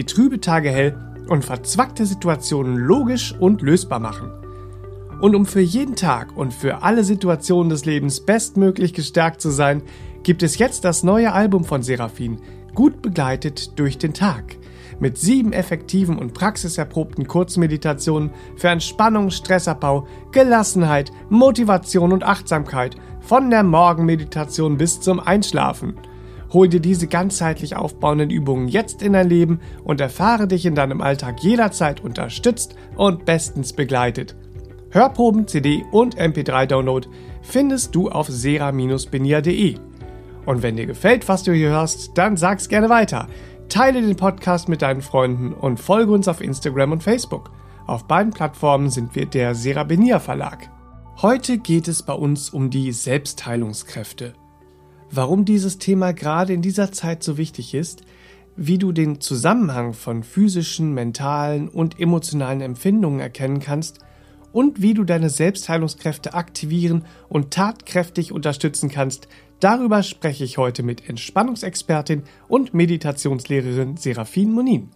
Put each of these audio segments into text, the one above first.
die trübe Tage hell und verzwackte Situationen logisch und lösbar machen. Und um für jeden Tag und für alle Situationen des Lebens bestmöglich gestärkt zu sein, gibt es jetzt das neue Album von Seraphin, gut begleitet durch den Tag. Mit sieben effektiven und praxiserprobten Kurzmeditationen für Entspannung, Stressabbau, Gelassenheit, Motivation und Achtsamkeit, von der Morgenmeditation bis zum Einschlafen – Hol dir diese ganzheitlich aufbauenden Übungen jetzt in dein Leben und erfahre dich in deinem Alltag jederzeit unterstützt und bestens begleitet. Hörproben, CD und MP3-Download findest du auf sera-benia.de. Und wenn dir gefällt, was du hier hörst, dann sag's gerne weiter. Teile den Podcast mit deinen Freunden und folge uns auf Instagram und Facebook. Auf beiden Plattformen sind wir der Serabenia Verlag. Heute geht es bei uns um die Selbstheilungskräfte warum dieses Thema gerade in dieser Zeit so wichtig ist, wie du den Zusammenhang von physischen, mentalen und emotionalen Empfindungen erkennen kannst und wie du deine Selbstheilungskräfte aktivieren und tatkräftig unterstützen kannst, darüber spreche ich heute mit Entspannungsexpertin und Meditationslehrerin Serafin Monin.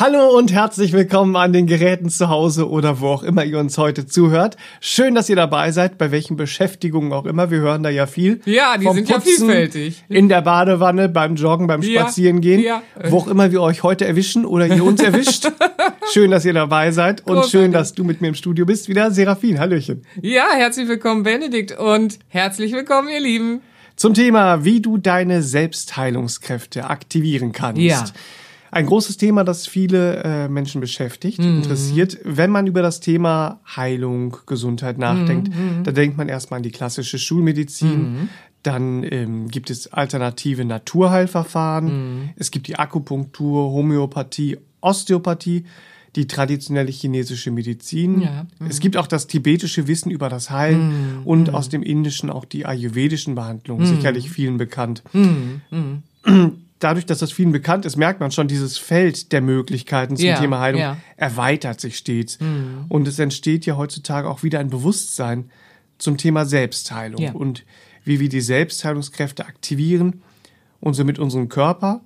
Hallo und herzlich willkommen an den Geräten zu Hause oder wo auch immer ihr uns heute zuhört. Schön, dass ihr dabei seid, bei welchen Beschäftigungen auch immer. Wir hören da ja viel. Ja, die Vom sind Putzen, ja vielfältig. In der Badewanne, beim Joggen, beim Spazierengehen. Ja, ja. Wo auch immer wir euch heute erwischen oder ihr uns erwischt. schön, dass ihr dabei seid und Großartig. schön, dass du mit mir im Studio bist. Wieder Serafin. Hallöchen. Ja, herzlich willkommen, Benedikt und herzlich willkommen, ihr Lieben. Zum Thema, wie du deine Selbstheilungskräfte aktivieren kannst. Ja. Ein großes Thema, das viele äh, Menschen beschäftigt, mhm. interessiert. Wenn man über das Thema Heilung, Gesundheit nachdenkt, mhm. da denkt man erstmal an die klassische Schulmedizin. Mhm. Dann ähm, gibt es alternative Naturheilverfahren. Mhm. Es gibt die Akupunktur, Homöopathie, Osteopathie, die traditionelle chinesische Medizin. Ja. Es gibt auch das tibetische Wissen über das Heilen mhm. und mhm. aus dem Indischen auch die ayurvedischen Behandlungen, sicherlich vielen bekannt dadurch, dass das vielen bekannt ist, merkt man schon, dieses Feld der Möglichkeiten zum ja, Thema Heilung ja. erweitert sich stets. Mhm. Und es entsteht ja heutzutage auch wieder ein Bewusstsein zum Thema Selbstheilung ja. und wie wir die Selbstheilungskräfte aktivieren und somit unseren Körper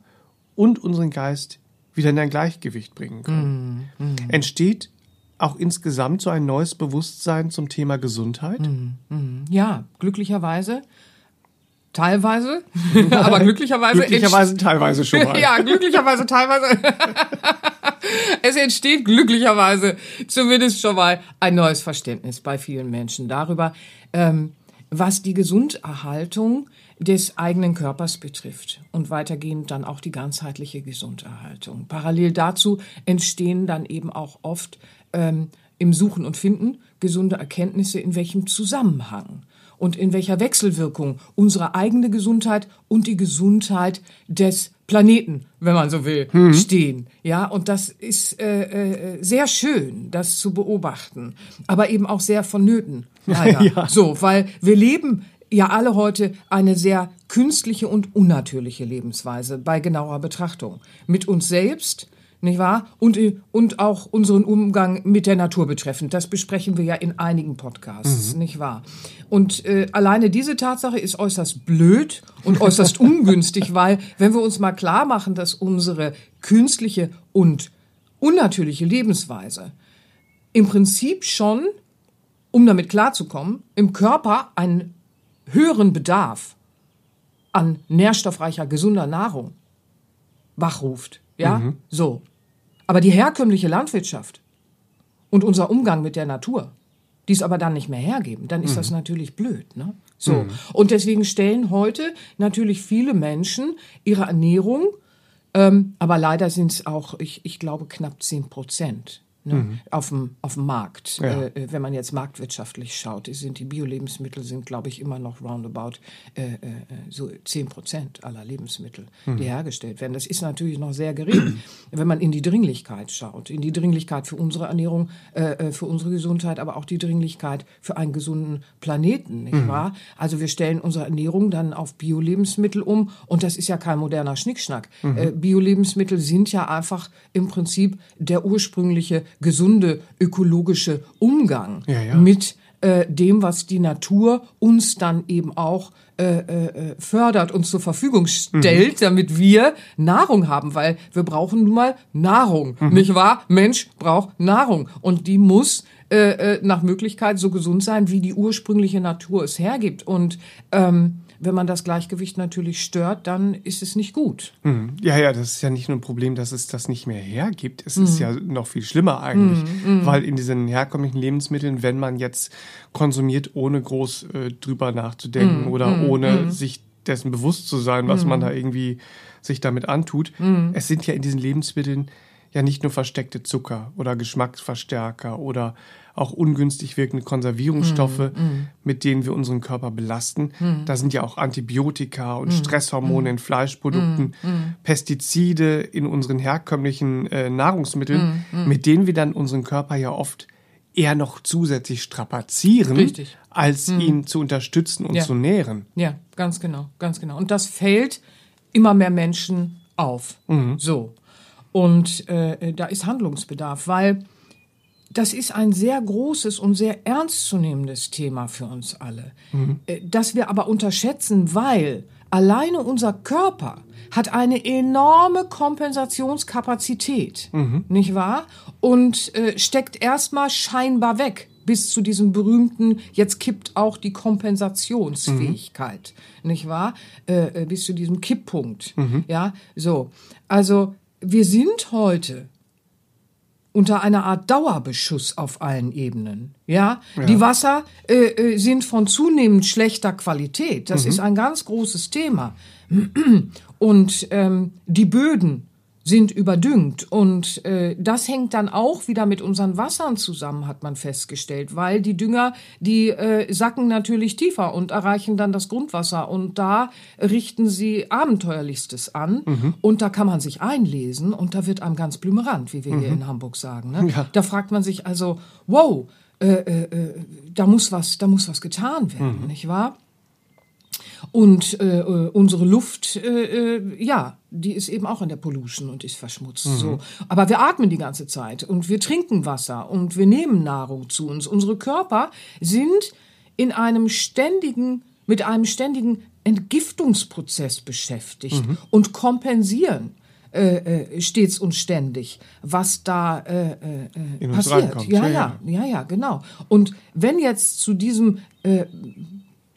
und unseren Geist wieder in ein Gleichgewicht bringen können. Mhm. Mhm. Entsteht auch insgesamt so ein neues Bewusstsein zum Thema Gesundheit? Mhm. Mhm. Ja, glücklicherweise Teilweise, aber glücklicherweise. glücklicherweise teilweise schon mal. ja, glücklicherweise teilweise. es entsteht glücklicherweise zumindest schon mal ein neues Verständnis bei vielen Menschen darüber, ähm, was die Gesunderhaltung des eigenen Körpers betrifft und weitergehend dann auch die ganzheitliche Gesunderhaltung. Parallel dazu entstehen dann eben auch oft ähm, im Suchen und Finden gesunde Erkenntnisse, in welchem Zusammenhang und in welcher Wechselwirkung unsere eigene Gesundheit und die Gesundheit des Planeten, wenn man so will, mhm. stehen. Ja, und das ist äh, äh, sehr schön, das zu beobachten, aber eben auch sehr vonnöten. Leider. ja. So, weil wir leben ja alle heute eine sehr künstliche und unnatürliche Lebensweise bei genauer Betrachtung. Mit uns selbst, nicht wahr? Und, und auch unseren Umgang mit der Natur betreffend. Das besprechen wir ja in einigen Podcasts, mhm. nicht wahr? Und äh, alleine diese Tatsache ist äußerst blöd und äußerst ungünstig, weil wenn wir uns mal klar machen, dass unsere künstliche und unnatürliche Lebensweise im Prinzip schon, um damit klarzukommen, im Körper einen höheren Bedarf an nährstoffreicher, gesunder Nahrung wachruft. Ja, mhm. so. Aber die herkömmliche Landwirtschaft und unser Umgang mit der Natur, die es aber dann nicht mehr hergeben, dann ist mhm. das natürlich blöd. Ne? So. Mhm. Und deswegen stellen heute natürlich viele Menschen ihre Ernährung, ähm, aber leider sind es auch, ich, ich glaube, knapp zehn Prozent Ne? Mhm. Auf, dem, auf dem Markt. Ja. Äh, wenn man jetzt marktwirtschaftlich schaut, sind die Biolebensmittel sind, glaube ich, immer noch roundabout äh, äh, so 10 Prozent aller Lebensmittel, Mhm. die hergestellt werden. Das ist natürlich noch sehr gering, wenn man in die Dringlichkeit schaut, in die Dringlichkeit für unsere Ernährung, äh, äh, für unsere Gesundheit, aber auch die Dringlichkeit für einen gesunden Planeten, nicht wahr? Also wir stellen unsere Ernährung dann auf Biolebensmittel um und das ist ja kein moderner Schnickschnack. Äh, Biolebensmittel sind ja einfach im Prinzip der ursprüngliche gesunde ökologische Umgang Ja, ja. mit äh, dem, was die Natur uns dann eben auch äh, äh, fördert und zur Verfügung stellt, damit wir Nahrung haben, weil wir brauchen nun mal Nahrung, nicht wahr? Mensch braucht Nahrung und die muss äh, äh, nach Möglichkeit so gesund sein, wie die ursprüngliche Natur es hergibt. Und ähm, wenn man das Gleichgewicht natürlich stört, dann ist es nicht gut. Mhm. Ja, ja, das ist ja nicht nur ein Problem, dass es das nicht mehr hergibt. Es ist ja noch viel schlimmer eigentlich, weil in diesen herkömmlichen Lebensmitteln, wenn man jetzt konsumiert, ohne groß äh, drüber nachzudenken oder ohne sich dessen bewusst zu sein, was man da irgendwie sich damit antut, es sind ja in diesen Lebensmitteln ja nicht nur versteckte Zucker oder Geschmacksverstärker oder auch ungünstig wirkende Konservierungsstoffe, mit denen wir unseren Körper belasten. Da sind ja auch Antibiotika und Stresshormone in Fleischprodukten, Pestizide in unseren herkömmlichen äh, Nahrungsmitteln, mit denen wir dann unseren Körper ja oft eher noch zusätzlich strapazieren, Richtig. als ihn zu unterstützen und Ja. zu nähren. Ja, ganz genau, ganz genau. Und das fällt immer mehr Menschen auf. So. Und äh, da ist Handlungsbedarf, weil das ist ein sehr großes und sehr ernstzunehmendes Thema für uns alle, äh, das wir aber unterschätzen, weil alleine unser Körper hat eine enorme Kompensationskapazität, nicht wahr? Und äh, steckt erstmal scheinbar weg bis zu diesem berühmten, jetzt kippt auch die Kompensationsfähigkeit, nicht wahr? Äh, äh, bis zu diesem Kipppunkt. Ja, so. Also, wir sind heute unter einer Art Dauerbeschuss auf allen Ebenen. Ja, die Wasser äh, äh, sind von zunehmend schlechter Qualität. Das ist ein ganz großes Thema. Und ähm, die Böden sind überdüngt. Und äh, das hängt dann auch wieder mit unseren Wassern zusammen, hat man festgestellt, weil die Dünger, die äh, sacken natürlich tiefer und erreichen dann das Grundwasser. Und da richten sie Abenteuerlichstes an. Und da kann man sich einlesen und da wird einem ganz blümerant, wie wir hier in Hamburg sagen. Ne? Da fragt man sich also, wow, äh, äh, äh, da muss was, da muss was getan werden, nicht wahr? Und äh, äh, unsere Luft, äh, äh, ja, die ist eben auch in der Pollution und ist verschmutzt. So. Aber wir atmen die ganze Zeit und wir trinken Wasser und wir nehmen Nahrung zu uns. Unsere Körper sind in einem ständigen, mit einem ständigen Entgiftungsprozess beschäftigt und kompensieren äh, äh, stets und ständig, was da äh, äh, In uns passiert. Ja, Ja, ja, ja, ja, genau. Und wenn jetzt zu diesem äh,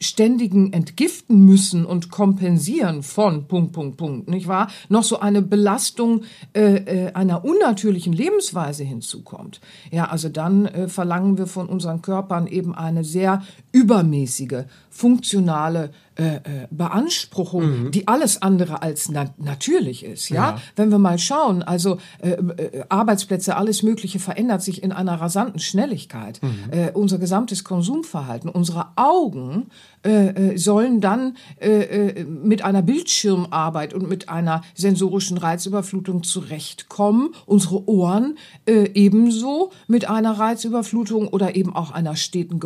ständigen Entgiften müssen und kompensieren von Punkt, Punkt, Punkt, nicht wahr? Noch so eine Belastung äh, äh, einer unnatürlichen Lebensweise hinzukommt. Ja, also dann äh, verlangen wir von unseren Körpern eben eine sehr übermäßige, funktionale äh, äh, Beanspruchung, die alles andere als na natürlich ist. Ja? Ja. wenn wir mal schauen, also äh, äh, Arbeitsplätze, alles Mögliche verändert sich in einer rasanten Schnelligkeit. Äh, unser gesamtes Konsumverhalten, unsere Augen sollen dann mit einer Bildschirmarbeit und mit einer sensorischen Reizüberflutung zurechtkommen. Unsere Ohren ebenso mit einer Reizüberflutung oder eben auch einer steten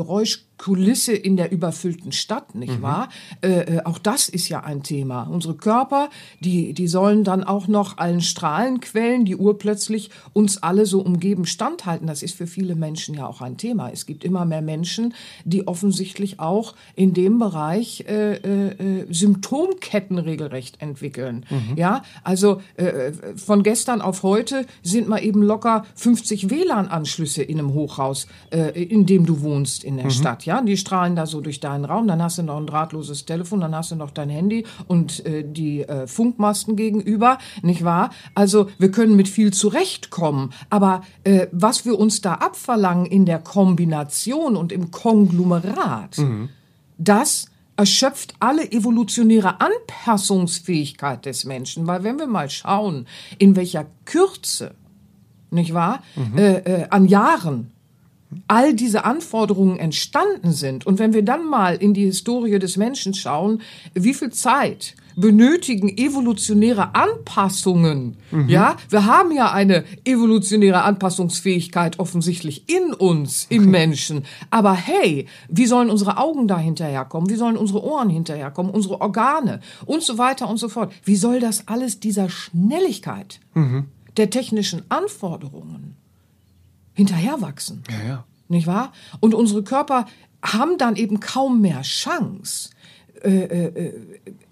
Geräuschkulisse in der überfüllten Stadt, nicht wahr? Äh, äh, auch das ist ja ein Thema. Unsere Körper, die, die sollen dann auch noch allen Strahlenquellen, die urplötzlich uns alle so umgeben, standhalten. Das ist für viele Menschen ja auch ein Thema. Es gibt immer mehr Menschen, die offensichtlich auch in dem Bereich äh, äh, äh, Symptomketten regelrecht entwickeln. Ja, also äh, von gestern auf heute sind mal eben locker 50 WLAN-Anschlüsse in einem Hochhaus, äh, in dem du wohnst in der Stadt. Ja, die strahlen da so durch deinen Raum. Dann hast du noch ein drahtloses Telefon, dann hast du noch dein Handy und äh, die äh, Funkmasten gegenüber, nicht wahr? Also wir können mit viel zurechtkommen, aber äh, was wir uns da abverlangen in der Kombination und im Konglomerat, das erschöpft alle evolutionäre Anpassungsfähigkeit des Menschen, weil wenn wir mal schauen, in welcher Kürze nicht wahr? Äh, äh, an Jahren all diese Anforderungen entstanden sind. Und wenn wir dann mal in die Historie des Menschen schauen, wie viel Zeit benötigen evolutionäre Anpassungen. Ja, wir haben ja eine evolutionäre Anpassungsfähigkeit offensichtlich in uns, im Menschen. Aber hey, wie sollen unsere Augen da hinterherkommen? Wie sollen unsere Ohren hinterherkommen? Unsere Organe und so weiter und so fort. Wie soll das alles dieser Schnelligkeit der technischen Anforderungen hinterherwachsen? Ja, ja. Nicht wahr? Und unsere Körper haben dann eben kaum mehr Chance, äh, äh,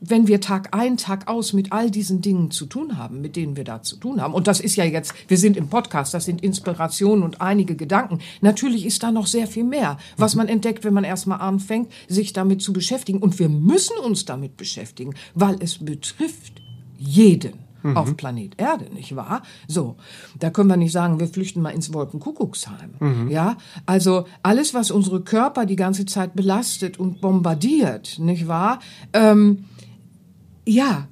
wenn wir Tag ein, Tag aus mit all diesen Dingen zu tun haben, mit denen wir da zu tun haben. Und das ist ja jetzt, wir sind im Podcast, das sind Inspirationen und einige Gedanken. Natürlich ist da noch sehr viel mehr, was man entdeckt, wenn man erstmal anfängt, sich damit zu beschäftigen. Und wir müssen uns damit beschäftigen, weil es betrifft jeden auf Planet Erde, nicht wahr? So, da können wir nicht sagen, wir flüchten mal ins Wolkenkuckucksheim. Ja, also alles, was unsere Körper die ganze Zeit belastet und bombardiert, nicht wahr? Ähm, ja,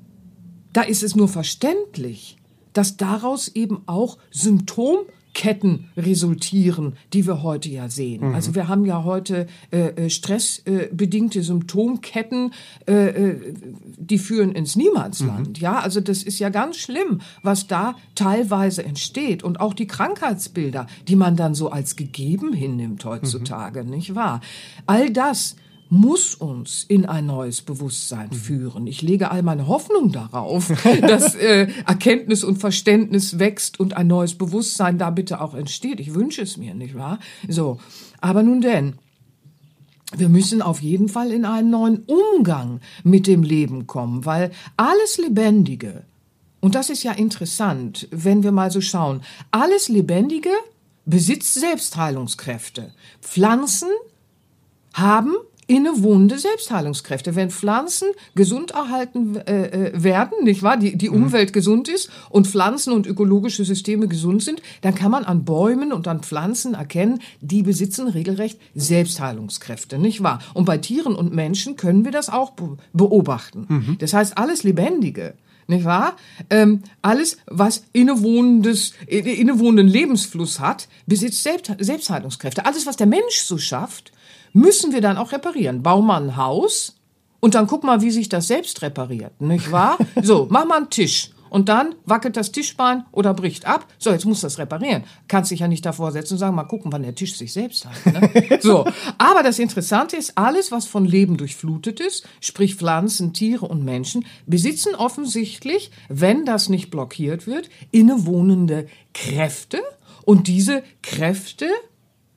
da ist es nur verständlich, dass daraus eben auch Symptomketten resultieren, die wir heute ja sehen. Also wir haben ja heute äh, äh, stressbedingte Symptomketten, äh, äh, die führen ins Niemandsland. Ja, also das ist ja ganz schlimm, was da teilweise entsteht und auch die Krankheitsbilder, die man dann so als gegeben hinnimmt heutzutage, nicht wahr? All das muss uns in ein neues Bewusstsein führen. Ich lege all meine Hoffnung darauf, dass äh, Erkenntnis und Verständnis wächst und ein neues Bewusstsein da bitte auch entsteht. Ich wünsche es mir, nicht wahr? So, aber nun denn, wir müssen auf jeden Fall in einen neuen Umgang mit dem Leben kommen, weil alles Lebendige, und das ist ja interessant, wenn wir mal so schauen, alles Lebendige besitzt Selbstheilungskräfte. Pflanzen haben innewohnende Selbstheilungskräfte. Wenn Pflanzen gesund erhalten äh, äh, werden, nicht wahr, die, die Umwelt gesund ist und Pflanzen und ökologische Systeme gesund sind, dann kann man an Bäumen und an Pflanzen erkennen, die besitzen regelrecht Selbstheilungskräfte, nicht wahr? Und bei Tieren und Menschen können wir das auch be beobachten. Das heißt, alles Lebendige nicht wahr? Ähm, alles, was innewohnendes, innewohnenden Lebensfluss hat, besitzt Selbst Selbstheilungskräfte. Alles, was der Mensch so schafft, müssen wir dann auch reparieren. Bau mal ein Haus und dann guck mal, wie sich das selbst repariert, nicht wahr? So, mach mal einen Tisch. Und dann wackelt das Tischbein oder bricht ab. So, jetzt musst du das reparieren. Kannst dich ja nicht davor setzen und sagen, mal gucken, wann der Tisch sich selbst heilt. Ne? So. Aber das Interessante ist, alles, was von Leben durchflutet ist, sprich Pflanzen, Tiere und Menschen, besitzen offensichtlich, wenn das nicht blockiert wird, innewohnende Kräfte. Und diese Kräfte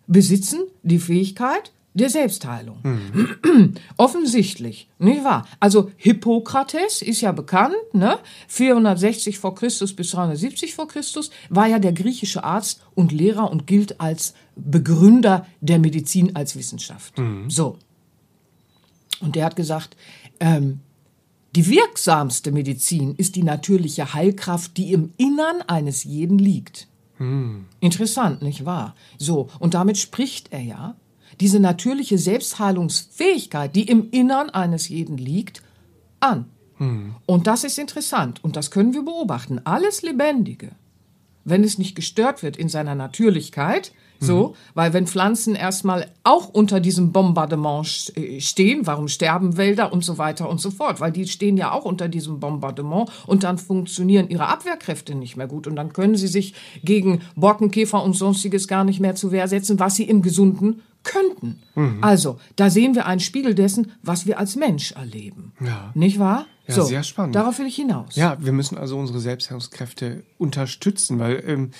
besitzen die Fähigkeit, der Selbstheilung. Offensichtlich, nicht wahr? Also Hippokrates ist ja bekannt, ne? 460 vor Christus bis 370 vor Christus war ja der griechische Arzt und Lehrer und gilt als Begründer der Medizin als Wissenschaft. So. Und der hat gesagt, ähm, die wirksamste Medizin ist die natürliche Heilkraft, die im Innern eines jeden liegt. Interessant, nicht wahr? So, und damit spricht er ja diese natürliche Selbstheilungsfähigkeit, die im Innern eines jeden liegt, an. Und das ist interessant und das können wir beobachten. Alles Lebendige, wenn es nicht gestört wird in seiner Natürlichkeit, so, weil wenn Pflanzen erstmal auch unter diesem Bombardement äh, stehen, warum sterben Wälder und so weiter und so fort, weil die stehen ja auch unter diesem Bombardement und dann funktionieren ihre Abwehrkräfte nicht mehr gut und dann können sie sich gegen Borkenkäfer und sonstiges gar nicht mehr zur Wehr setzen, was sie im Gesunden könnten. Also, da sehen wir einen Spiegel dessen, was wir als Mensch erleben. Ja. Nicht wahr? Ja, sehr spannend. Darauf will ich hinaus. Ja, wir müssen also unsere Selbstheilungskräfte unterstützen, weil, ähm,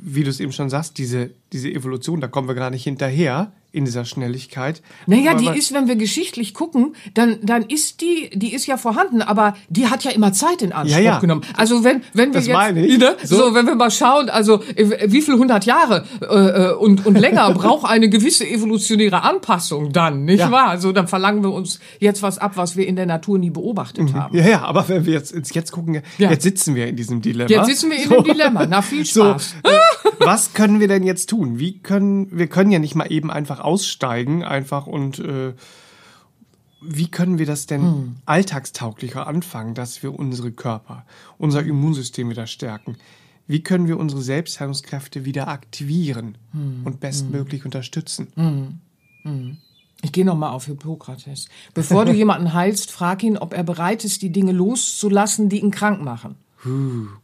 wie du es eben schon sagst, diese, diese Evolution, da kommen wir gar nicht hinterher in dieser Schnelligkeit. Naja, die ist, wenn wir geschichtlich gucken, dann, dann ist die, die ist ja vorhanden, aber die hat ja immer Zeit in Anspruch Ja, ja. genommen. Also wenn, wenn wir Das jetzt, meine ich. Ne? So. So. wenn wir mal schauen, also äh, wie viel hundert Jahre äh, äh, und, und länger braucht eine gewisse evolutionäre Anpassung dann, nicht Ja. wahr? Also dann verlangen wir uns jetzt was ab, was wir in der Natur nie beobachtet haben. Ja, ja, aber wenn wir jetzt, jetzt, gucken, jetzt sitzen wir in diesem Dilemma. Jetzt sitzen wir in dem Dilemma. Na, viel So, Spaß. äh, was können wir denn jetzt tun? Wie können wir können ja nicht mal eben einfach aussteigen, einfach und äh, wie können wir das denn Hm. alltagstauglicher anfangen, dass wir unsere Körper, unser Immunsystem wieder stärken? wie können wir unsere Selbstheilungskräfte wieder aktivieren Hm. und bestmöglich unterstützen. Ich gehe nochmal auf Hippokrates. Bevor du jemanden heilst, frag ihn, ob er bereit ist, die Dinge loszulassen, die ihn krank machen.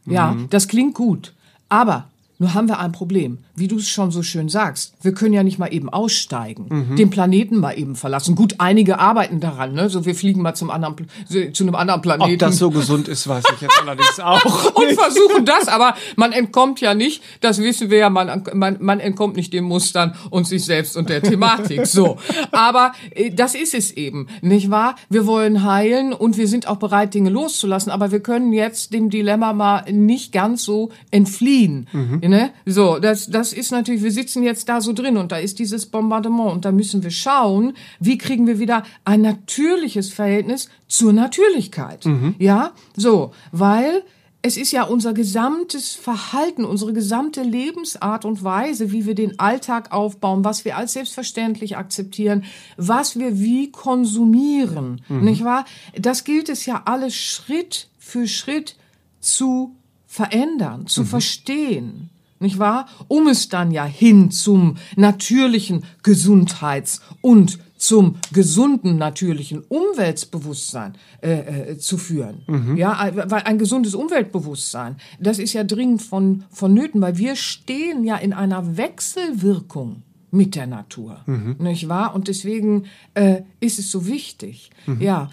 Ja, das klingt gut. Aber nur haben wir ein Problem. Wie du es schon so schön sagst, wir können ja nicht mal eben aussteigen, den Planeten mal eben verlassen. Gut, einige arbeiten daran, ne? So, wir fliegen mal zum anderen, Pl- zu einem anderen Planeten. Ob das so gesund ist, weiß ich jetzt allerdings auch. und versuchen das, aber man entkommt ja nicht, das wissen wir ja, man, man, man entkommt nicht den Mustern und sich selbst und der Thematik. So. Aber äh, das ist es eben, nicht wahr? Wir wollen heilen und wir sind auch bereit, Dinge loszulassen, aber wir können jetzt dem Dilemma mal nicht ganz so entfliehen. Ne? So, das, das ist natürlich, wir sitzen jetzt da so drin und da ist dieses Bombardement und da müssen wir schauen, wie kriegen wir wieder ein natürliches Verhältnis zur Natürlichkeit. Ja, so, weil es ist ja unser gesamtes Verhalten, unsere gesamte Lebensart und Weise, wie wir den Alltag aufbauen, was wir als selbstverständlich akzeptieren, was wir wie konsumieren, nicht wahr? Das gilt es ja alles Schritt für Schritt zu verändern, zu verstehen, nicht wahr? Um es dann ja hin zum natürlichen Gesundheits- und zum gesunden natürlichen Umweltbewusstsein äh, äh, zu führen. Ja, äh, weil ein gesundes Umweltbewusstsein, das ist ja dringend von vonnöten, weil wir stehen ja in einer Wechselwirkung mit der Natur, nicht wahr? Und deswegen äh, ist es so wichtig. Ja,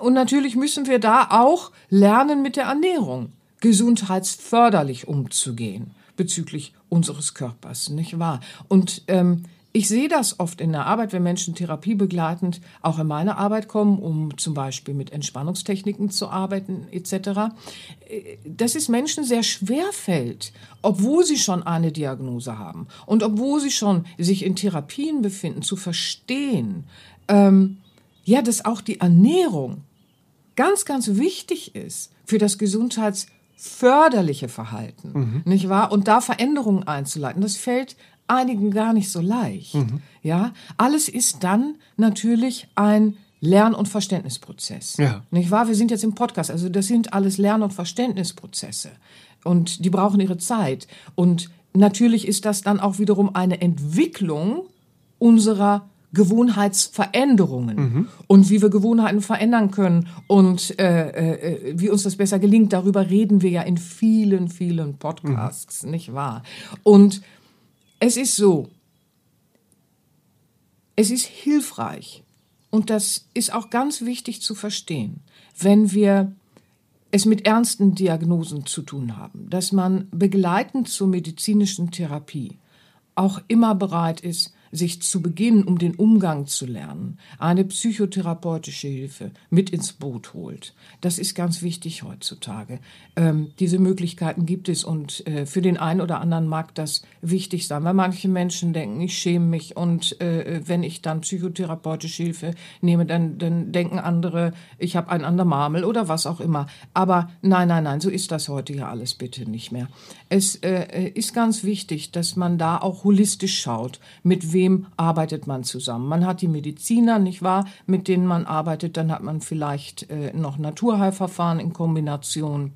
und natürlich müssen wir da auch lernen, mit der Ernährung gesundheitsförderlich umzugehen bezüglich unseres Körpers, nicht wahr? Und ähm, ich sehe das oft in der Arbeit, wenn Menschen therapiebegleitend auch in meine Arbeit kommen, um zum Beispiel mit Entspannungstechniken zu arbeiten etc., äh, dass es Menschen sehr schwer fällt, obwohl sie schon eine Diagnose haben und obwohl sie schon sich in Therapien befinden, zu verstehen, ähm, ja, dass auch die Ernährung ganz, ganz wichtig ist für das gesundheitsförderliche Verhalten, nicht wahr? Und da Veränderungen einzuleiten, das fällt einigen gar nicht so leicht. Ja, alles ist dann natürlich ein Lern- und Verständnisprozess. Ja. Nicht wahr? Wir sind jetzt im Podcast, also das sind alles Lern- und Verständnisprozesse. Und die brauchen ihre Zeit. Und natürlich ist das dann auch wiederum eine Entwicklung unserer Gewohnheitsveränderungen und wie wir Gewohnheiten verändern können und äh, äh, wie uns das besser gelingt. Darüber reden wir ja in vielen, vielen Podcasts, nicht wahr? Und es ist so, es ist hilfreich und das ist auch ganz wichtig zu verstehen, wenn wir es mit ernsten Diagnosen zu tun haben, dass man begleitend zur medizinischen Therapie auch immer bereit ist, sich zu Beginn, um den Umgang zu lernen, eine psychotherapeutische Hilfe mit ins Boot holt. Das ist ganz wichtig heutzutage. Ähm, diese Möglichkeiten gibt es und äh, für den einen oder anderen mag das wichtig sein, weil manche Menschen denken, ich schäme mich und äh, wenn ich dann psychotherapeutische Hilfe nehme, dann, dann denken andere, ich habe einen an Marmel oder was auch immer. Aber nein, nein, nein, so ist das heute ja alles bitte nicht mehr. Es äh, ist ganz wichtig, dass man da auch holistisch schaut, mit wem arbeitet man zusammen. Man hat die Mediziner, nicht wahr, mit denen man arbeitet, dann hat man vielleicht äh, noch Naturheilverfahren in Kombination.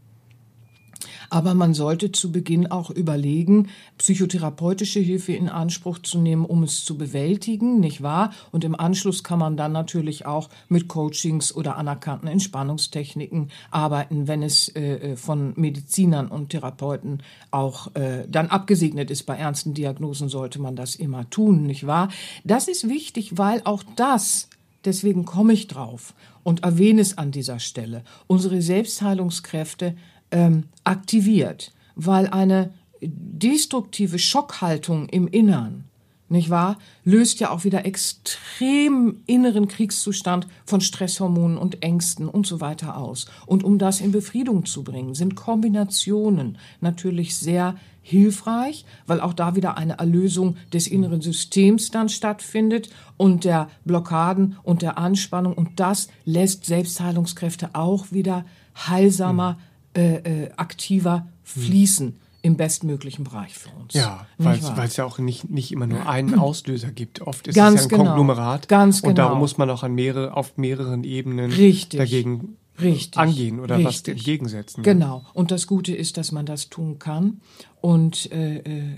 Aber man sollte zu Beginn auch überlegen, psychotherapeutische Hilfe in Anspruch zu nehmen, um es zu bewältigen, nicht wahr? Und im Anschluss kann man dann natürlich auch mit Coachings oder anerkannten Entspannungstechniken arbeiten, wenn es äh, von Medizinern und Therapeuten auch äh, dann abgesegnet ist. Bei ernsten Diagnosen sollte man das immer tun, nicht wahr? Das ist wichtig, weil auch das Deswegen komme ich drauf und erwähne es an dieser Stelle. Unsere Selbstheilungskräfte ähm, aktiviert, weil eine destruktive Schockhaltung im Innern, nicht wahr, löst ja auch wieder extrem inneren Kriegszustand von Stresshormonen und Ängsten und so weiter aus. Und um das in Befriedung zu bringen, sind Kombinationen natürlich sehr hilfreich, weil auch da wieder eine Erlösung des inneren Systems dann stattfindet und der Blockaden und der Anspannung. Und das lässt Selbstheilungskräfte auch wieder heilsamer, äh, äh, aktiver fließen im bestmöglichen Bereich für uns. Ja, weil es ja auch nicht, nicht immer nur einen Auslöser gibt. Oft ist Ganz es ja ein genau. Konglomerat. Ganz Und darum genau. muss man auch an mehrere, auf mehreren Ebenen Richtig. dagegen Richtig. angehen oder was Richtig. entgegensetzen. Genau. Und das Gute ist, dass man das tun kann. Und äh, äh,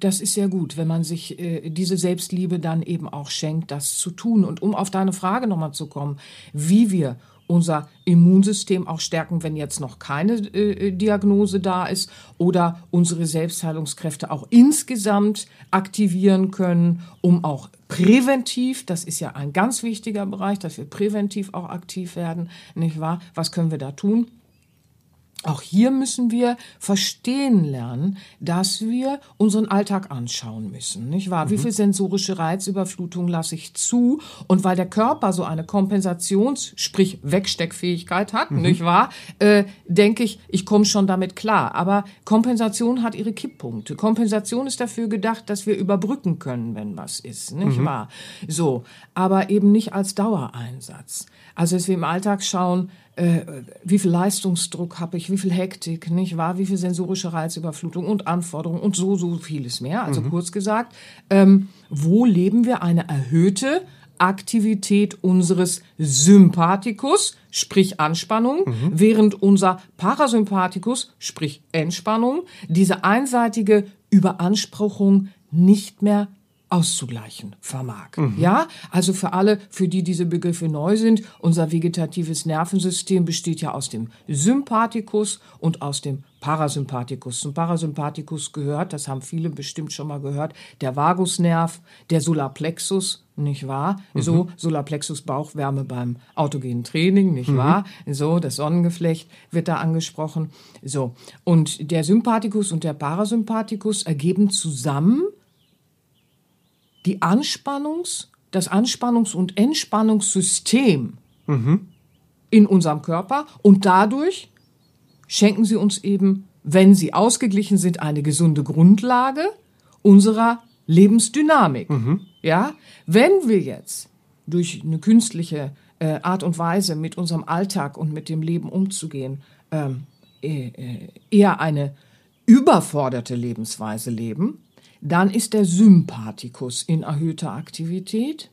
das ist sehr gut, wenn man sich äh, diese Selbstliebe dann eben auch schenkt, das zu tun. Und um auf deine Frage nochmal zu kommen, wie wir unser Immunsystem auch stärken, wenn jetzt noch keine äh, Diagnose da ist, oder unsere Selbstheilungskräfte auch insgesamt aktivieren können, um auch präventiv, das ist ja ein ganz wichtiger Bereich, dass wir präventiv auch aktiv werden, nicht wahr? Was können wir da tun? Auch hier müssen wir verstehen lernen, dass wir unseren Alltag anschauen müssen, nicht wahr? Wie viel sensorische Reizüberflutung lasse ich zu? Und weil der Körper so eine Kompensations-, sprich Wegsteckfähigkeit hat, nicht wahr? Äh, denke ich, ich komme schon damit klar. Aber Kompensation hat ihre Kipppunkte. Kompensation ist dafür gedacht, dass wir überbrücken können, wenn was ist, nicht wahr? So. Aber eben nicht als Dauereinsatz. Also, dass wir im Alltag schauen, äh, wie viel Leistungsdruck habe ich, wie viel Hektik, nicht wahr, wie viel sensorische Reizüberflutung und Anforderungen und so, so vieles mehr. Also kurz gesagt, ähm, wo leben wir? Eine erhöhte Aktivität unseres Sympathikus, sprich Anspannung, während unser Parasympathikus, sprich Entspannung, diese einseitige Überanspruchung nicht mehr auszugleichen vermag. Ja, also für alle, für die diese Begriffe neu sind, unser vegetatives Nervensystem besteht ja aus dem Sympathikus und aus dem Parasympathikus. Zum Parasympathikus gehört, das haben viele bestimmt schon mal gehört, der Vagusnerv, der Solarplexus, nicht wahr? So, Solarplexus Bauchwärme beim autogenen Training, nicht wahr? So, das Sonnengeflecht wird da angesprochen. So. Und der Sympathikus und der Parasympathikus ergeben zusammen die Anspannungs, das Anspannungs- und Entspannungssystem in unserem Körper und dadurch schenken sie uns eben, wenn sie ausgeglichen sind, eine gesunde Grundlage unserer Lebensdynamik. Ja, wenn wir jetzt durch eine künstliche äh, Art und Weise mit unserem Alltag und mit dem Leben umzugehen, ähm, äh, äh, eher eine überforderte Lebensweise leben, dann ist der Sympathikus in erhöhter Aktivität.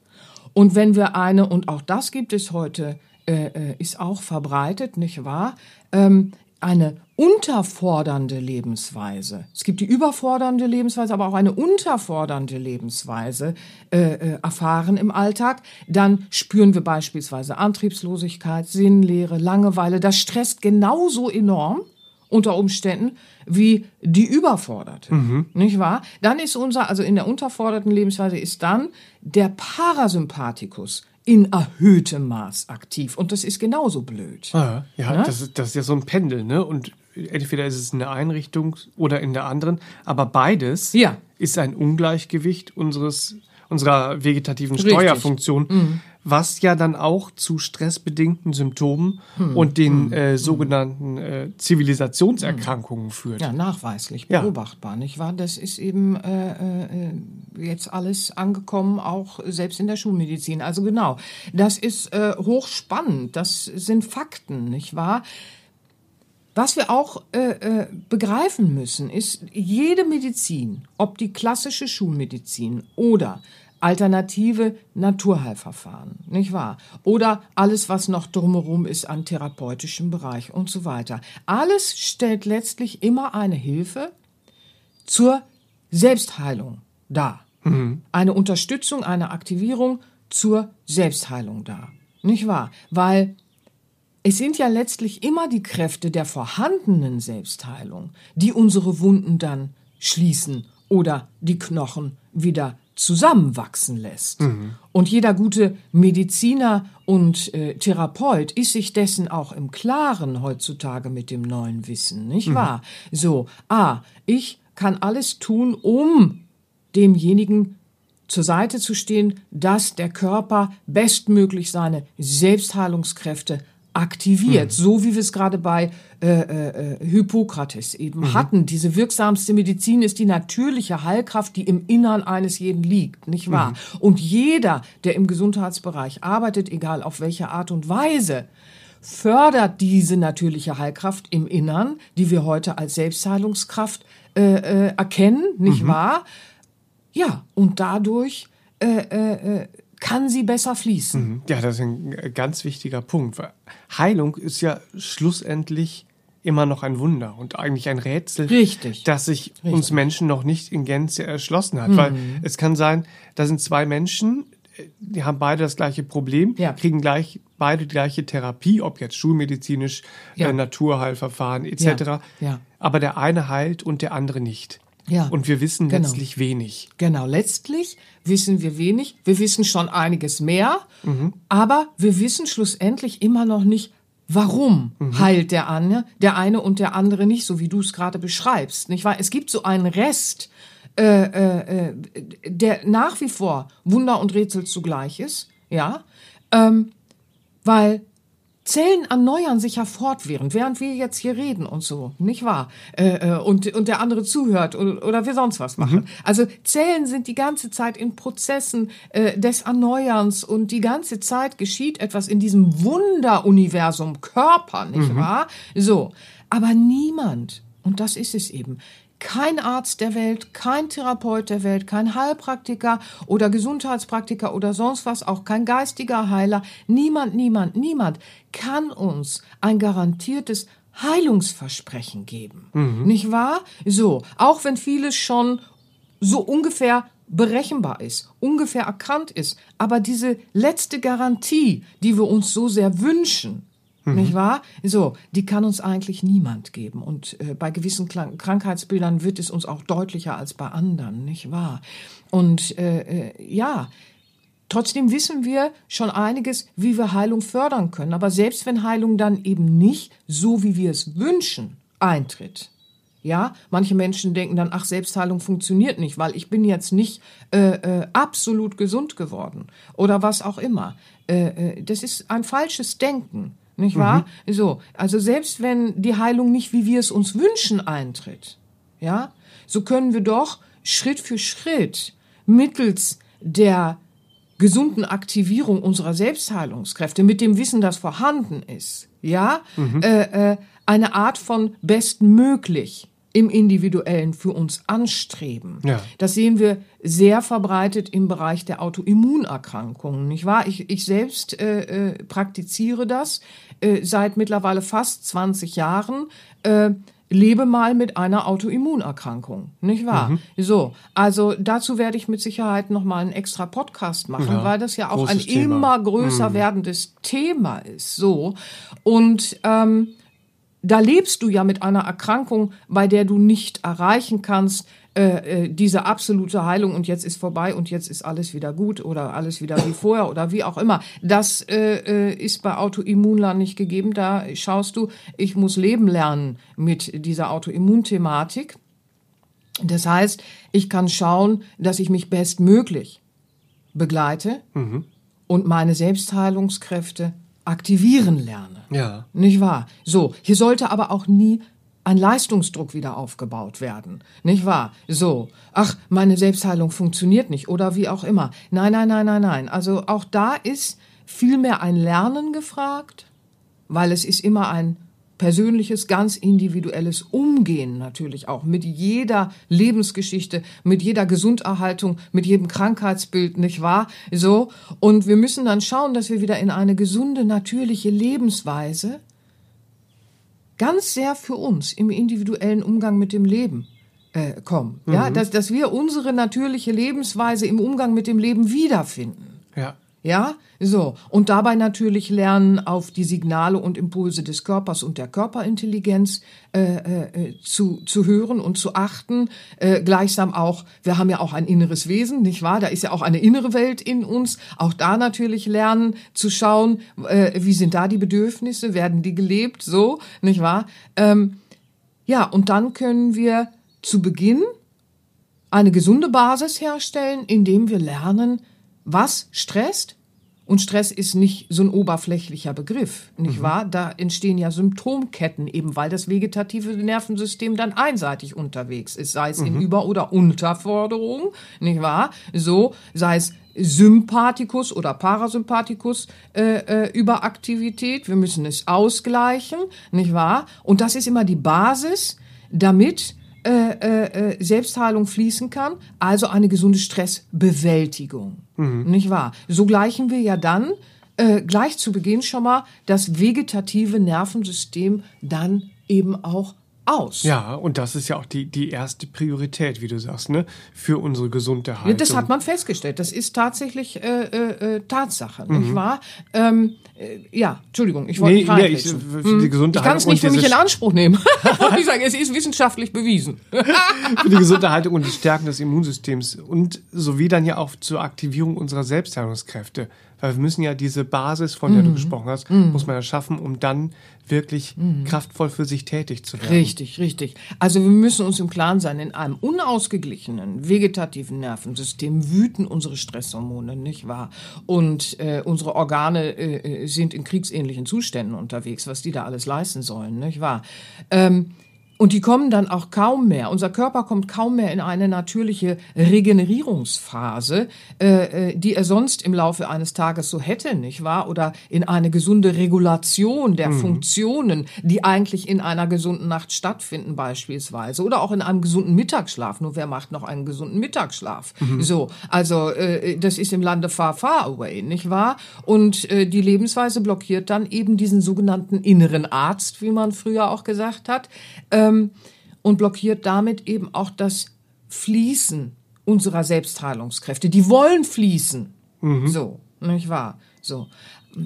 Und wenn wir eine, und auch das gibt es heute, äh, äh, ist auch verbreitet, nicht wahr? Ähm, eine unterfordernde Lebensweise. Es gibt die überfordernde Lebensweise, aber auch eine unterfordernde Lebensweise äh, äh, erfahren im Alltag. Dann spüren wir beispielsweise Antriebslosigkeit, Sinnlehre, Langeweile. Das stresst genauso enorm unter Umständen wie die überforderte, nicht wahr? Dann ist unser, also in der unterforderten Lebensweise ist dann der Parasympathikus in erhöhtem Maß aktiv und das ist genauso blöd. Ah, ja, Das, ist, das ist ja so ein Pendel, ne? Und entweder ist es in der einen Richtung oder in der anderen, aber beides Ja. ist ein Ungleichgewicht unseres unserer vegetativen Richtig. Mhm. Steuerfunktion, was ja dann auch zu stressbedingten Symptomen Mhm. und den äh, sogenannten äh, Zivilisationserkrankungen führt. Ja, nachweislich Ja. beobachtbar, nicht wahr? Das ist eben äh, äh, jetzt alles angekommen, auch selbst in der Schulmedizin. Also genau, das ist äh, hochspannend, das sind Fakten, nicht wahr? Was wir auch äh, äh, begreifen müssen, ist, jede Medizin, ob die klassische Schulmedizin oder alternative Naturheilverfahren, nicht wahr? Oder alles, was noch drumherum ist an therapeutischem Bereich und so weiter. Alles stellt letztlich immer eine Hilfe zur Selbstheilung dar. Eine Unterstützung, eine Aktivierung zur Selbstheilung dar. Nicht wahr? Weil es sind ja letztlich immer die Kräfte der vorhandenen Selbstheilung, die unsere Wunden dann schließen oder die Knochen wieder zusammenwachsen lässt. Und jeder gute Mediziner und äh, Therapeut ist sich dessen auch im Klaren heutzutage mit dem neuen Wissen, nicht wahr? So, ah, ich kann alles tun, um demjenigen zur Seite zu stehen, dass der Körper bestmöglich seine Selbstheilungskräfte aktiviert, so wie wir es gerade bei äh, äh, Hippokrates eben hatten. Diese wirksamste Medizin ist die natürliche Heilkraft, die im Innern eines jeden liegt, nicht wahr? Und jeder, der im Gesundheitsbereich arbeitet, egal auf welche Art und Weise, fördert diese natürliche Heilkraft im Innern, die wir heute als Selbstheilungskraft äh, äh, erkennen, nicht wahr? Ja, und dadurch äh, äh, äh, kann sie besser fließen. Ja, das ist ein ganz wichtiger Punkt. weil Heilung ist ja schlussendlich immer noch ein Wunder und eigentlich ein Rätsel, Richtig. das sich uns Menschen noch nicht in Gänze erschlossen hat. Weil Mhm. es kann sein, da sind zwei Menschen, äh, die haben beide das gleiche Problem, Ja. kriegen gleich beide die gleiche Therapie, ob jetzt schulmedizinisch, Ja. äh, Naturheilverfahren etc. Ja. Aber der eine heilt und der andere nicht. Ja. Und wir wissen Genau. letztlich wenig. Genau, letztlich wissen wir wenig. Wir wissen schon einiges mehr, aber wir wissen schlussendlich immer noch nicht, warum heilt der eine, der eine und der andere nicht, so wie du es gerade beschreibst. Nicht wahr? Es gibt so einen Rest, äh, äh, äh, der nach wie vor Wunder und Rätsel zugleich ist, ja, ähm, weil Zellen erneuern sich ja fortwährend, während wir jetzt hier reden und so, nicht wahr? Äh, äh, und, und der andere zuhört oder, oder wir sonst was machen. Also Zellen sind die ganze Zeit in Prozessen äh, des Erneuerns und die ganze Zeit geschieht etwas in diesem Wunderuniversum Körper, nicht wahr? So, aber niemand, und das ist es eben, kein Arzt der Welt, kein Therapeut der Welt, kein Heilpraktiker oder Gesundheitspraktiker oder sonst was, auch kein geistiger Heiler, niemand, niemand, niemand kann uns ein garantiertes Heilungsversprechen geben. Nicht wahr? So, auch wenn vieles schon so ungefähr berechenbar ist, ungefähr erkannt ist, aber diese letzte Garantie, die wir uns so sehr wünschen, nicht wahr? So, die kann uns eigentlich niemand geben. Und äh, bei gewissen Krank Krankheitsbildern wird es uns auch deutlicher als bei anderen, nicht wahr? Und äh, äh, ja, Trotzdem wissen wir schon einiges, wie wir Heilung fördern können. Aber selbst wenn Heilung dann eben nicht so, wie wir es wünschen, eintritt. Ja, manche Menschen denken dann, ach, Selbstheilung funktioniert nicht, weil ich bin jetzt nicht äh, äh, absolut gesund geworden oder was auch immer. Äh, äh, das ist ein falsches Denken, nicht wahr? So, also selbst wenn die Heilung nicht, wie wir es uns wünschen, eintritt, ja, so können wir doch Schritt für Schritt mittels der gesunden Aktivierung unserer Selbstheilungskräfte mit dem Wissen, das vorhanden ist, ja, äh, äh, eine Art von bestmöglich im Individuellen für uns anstreben. Ja. Das sehen wir sehr verbreitet im Bereich der Autoimmunerkrankungen, nicht wahr? Ich, ich selbst äh, äh, praktiziere das äh, seit mittlerweile fast 20 Jahren. Äh, lebe mal mit einer Autoimmunerkrankung, nicht wahr? So, also dazu werde ich mit Sicherheit noch mal einen extra Podcast machen, Ja, weil das ja auch ein Thema. immer größer werdendes Thema ist. So und ähm, da lebst du ja mit einer Erkrankung, bei der du nicht erreichen kannst, äh, äh, diese absolute Heilung und jetzt ist vorbei und jetzt ist alles wieder gut oder alles wieder wie vorher oder wie auch immer. Das äh, äh, ist bei Autoimmunlern nicht gegeben. Da schaust du, ich muss leben lernen mit dieser Autoimmunthematik. Das heißt, ich kann schauen, dass ich mich bestmöglich begleite und meine Selbstheilungskräfte aktivieren lerne. Ja. Nicht wahr? So, hier sollte aber auch nie ein Leistungsdruck wieder aufgebaut werden. Nicht wahr? So, ach, meine Selbstheilung funktioniert nicht oder wie auch immer. Nein, nein, nein, nein, nein. Also auch da ist vielmehr ein Lernen gefragt, weil es ist immer ein persönliches, ganz individuelles Umgehen natürlich auch mit jeder Lebensgeschichte, mit jeder Gesunderhaltung, mit jedem Krankheitsbild, nicht wahr? So. Und wir müssen dann schauen, dass wir wieder in eine gesunde, natürliche Lebensweise ganz sehr für uns im individuellen Umgang mit dem Leben äh, kommen. Ja, dass, dass wir unsere natürliche Lebensweise im Umgang mit dem Leben wiederfinden. Ja. Ja, so. Und dabei natürlich lernen, auf die Signale und Impulse des Körpers und der Körperintelligenz äh, äh, zu, zu hören und zu achten. Äh, gleichsam auch, wir haben ja auch ein inneres Wesen, nicht wahr? Da ist ja auch eine innere Welt in uns. Auch da natürlich lernen zu schauen, äh, wie sind da die Bedürfnisse, werden die gelebt, so, nicht wahr? Ähm, ja, und dann können wir zu Beginn eine gesunde Basis herstellen, indem wir lernen, was stresst. Und Stress ist nicht so ein oberflächlicher Begriff, nicht wahr? Da entstehen ja Symptomketten, eben weil das vegetative Nervensystem dann einseitig unterwegs ist, sei es in Über- oder Unterforderung, nicht wahr? So, sei es Sympathikus oder Parasympathikus äh, äh, Überaktivität. Wir müssen es ausgleichen, nicht wahr? Und das ist immer die Basis, damit äh, äh, äh, Selbstheilung fließen kann, also eine gesunde Stressbewältigung. Nicht wahr? So gleichen wir ja dann äh, gleich zu Beginn schon mal das vegetative Nervensystem dann eben auch aus. Ja, und das ist ja auch die, die erste Priorität, wie du sagst, ne? Für unsere gesunde Haltung. Das hat man festgestellt. Das ist tatsächlich äh, äh, äh Tatsache, nicht wahr? Ähm, äh, ja, Entschuldigung, ich wollte Nee, nicht nee, ich, die gesunde Ich kann es nicht für mich in Anspruch nehmen. Ich sagen, es ist wissenschaftlich bewiesen. für die gesunde Haltung und die Stärken des Immunsystems und sowie dann ja auch zur Aktivierung unserer Selbstheilungskräfte. Weil wir müssen ja diese Basis, von der Mhm. du gesprochen hast, muss man ja schaffen, um dann wirklich kraftvoll für sich tätig zu werden. Richtig, richtig. Also wir müssen uns im Klaren sein, in einem unausgeglichenen vegetativen Nervensystem wüten unsere Stresshormone, nicht wahr? Und äh, unsere Organe äh, äh, sind in kriegsähnlichen Zuständen unterwegs, was die da alles leisten sollen, nicht wahr? Ähm, und die kommen dann auch kaum mehr. Unser Körper kommt kaum mehr in eine natürliche Regenerierungsphase, äh, äh, die er sonst im Laufe eines Tages so hätte, nicht wahr? Oder in eine gesunde Regulation der Funktionen, die eigentlich in einer gesunden Nacht stattfinden beispielsweise. Oder auch in einem gesunden Mittagsschlaf. Nur wer macht noch einen gesunden Mittagsschlaf? So, also äh, das ist im Lande far, far away, nicht wahr? Und äh, die Lebensweise blockiert dann eben diesen sogenannten inneren Arzt, wie man früher auch gesagt hat, ähm, und blockiert damit eben auch das Fließen unserer Selbstheilungskräfte. Die wollen fließen. So, nicht wahr? So.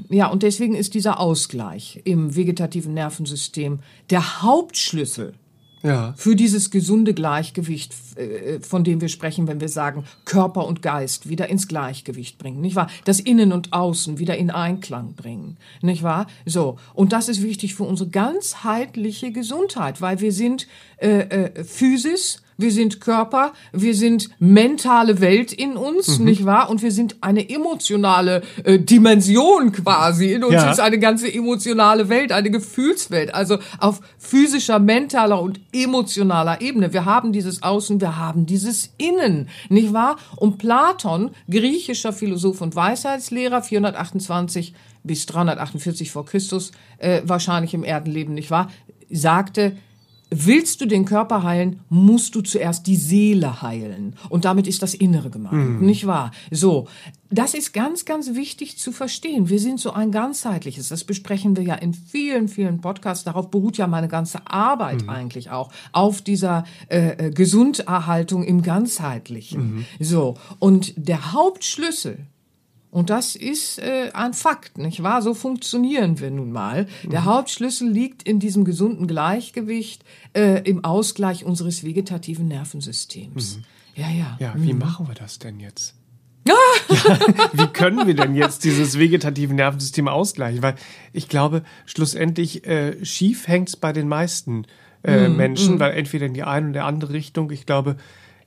Ja, und deswegen ist dieser Ausgleich im vegetativen Nervensystem der Hauptschlüssel Ja. für dieses gesunde Gleichgewicht, äh, von dem wir sprechen, wenn wir sagen, Körper und Geist wieder ins Gleichgewicht bringen, nicht wahr? Das Innen und Außen wieder in Einklang bringen, nicht wahr? So. Und das ist wichtig für unsere ganzheitliche Gesundheit, weil wir sind äh, äh, Physis, wir sind Körper, wir sind mentale Welt in uns, nicht wahr? Und wir sind eine emotionale äh, Dimension quasi. In uns Ja. ist eine ganze emotionale Welt, eine Gefühlswelt, also auf physischer, mentaler und emotionaler Ebene. Wir haben dieses Außen, wir haben dieses Innen, nicht wahr? Und Platon, griechischer Philosoph und Weisheitslehrer, 428 bis 348 vor Christus, äh, wahrscheinlich im Erdenleben, nicht wahr? Sagte, Willst du den Körper heilen, musst du zuerst die Seele heilen. Und damit ist das Innere gemeint, nicht wahr? So, das ist ganz, ganz wichtig zu verstehen. Wir sind so ein ganzheitliches, das besprechen wir ja in vielen, vielen Podcasts. Darauf beruht ja meine ganze Arbeit eigentlich auch, auf dieser äh, äh, Gesunderhaltung im Ganzheitlichen. So, und der Hauptschlüssel und das ist äh, ein Fakt, nicht wahr? So funktionieren wir nun mal. Der Hauptschlüssel liegt in diesem gesunden Gleichgewicht, äh, im Ausgleich unseres vegetativen Nervensystems. Ja, ja. Ja, wie machen wir das denn jetzt? ja, wie können wir denn jetzt dieses vegetative Nervensystem ausgleichen? Weil ich glaube, schlussendlich äh, schief hängt's bei den meisten äh, Mhm, Menschen, weil entweder in die eine oder andere Richtung. Ich glaube,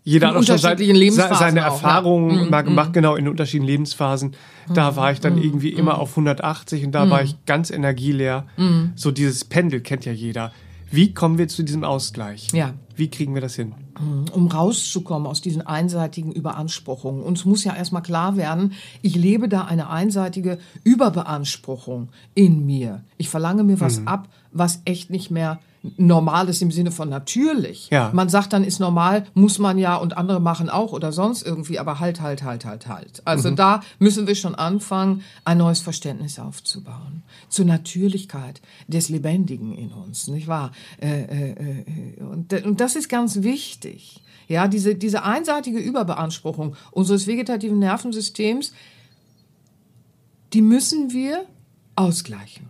jeder hat auch schon sein, seine auch, ja. Mhm, Erfahrungen mal gemacht, genau, in unterschiedlichen Lebensphasen. Da war ich dann irgendwie immer auf 180 und da Mhm. war ich ganz energieleer. So dieses Pendel kennt ja jeder. Wie kommen wir zu diesem Ausgleich? Ja. Wie kriegen wir das hin? um rauszukommen aus diesen einseitigen Überanspruchungen. Uns muss ja erstmal klar werden, ich lebe da eine einseitige Überbeanspruchung in mir. Ich verlange mir was ab, was echt nicht mehr normal ist im Sinne von natürlich. Ja. Man sagt dann, ist normal, muss man ja und andere machen auch oder sonst irgendwie, aber halt, halt, halt, halt, halt. Also da müssen wir schon anfangen, ein neues Verständnis aufzubauen. Zur Natürlichkeit des Lebendigen in uns, nicht wahr? Äh, äh, äh, und, und das ist ganz wichtig. Ja, diese, diese einseitige Überbeanspruchung unseres vegetativen Nervensystems, die müssen wir ausgleichen.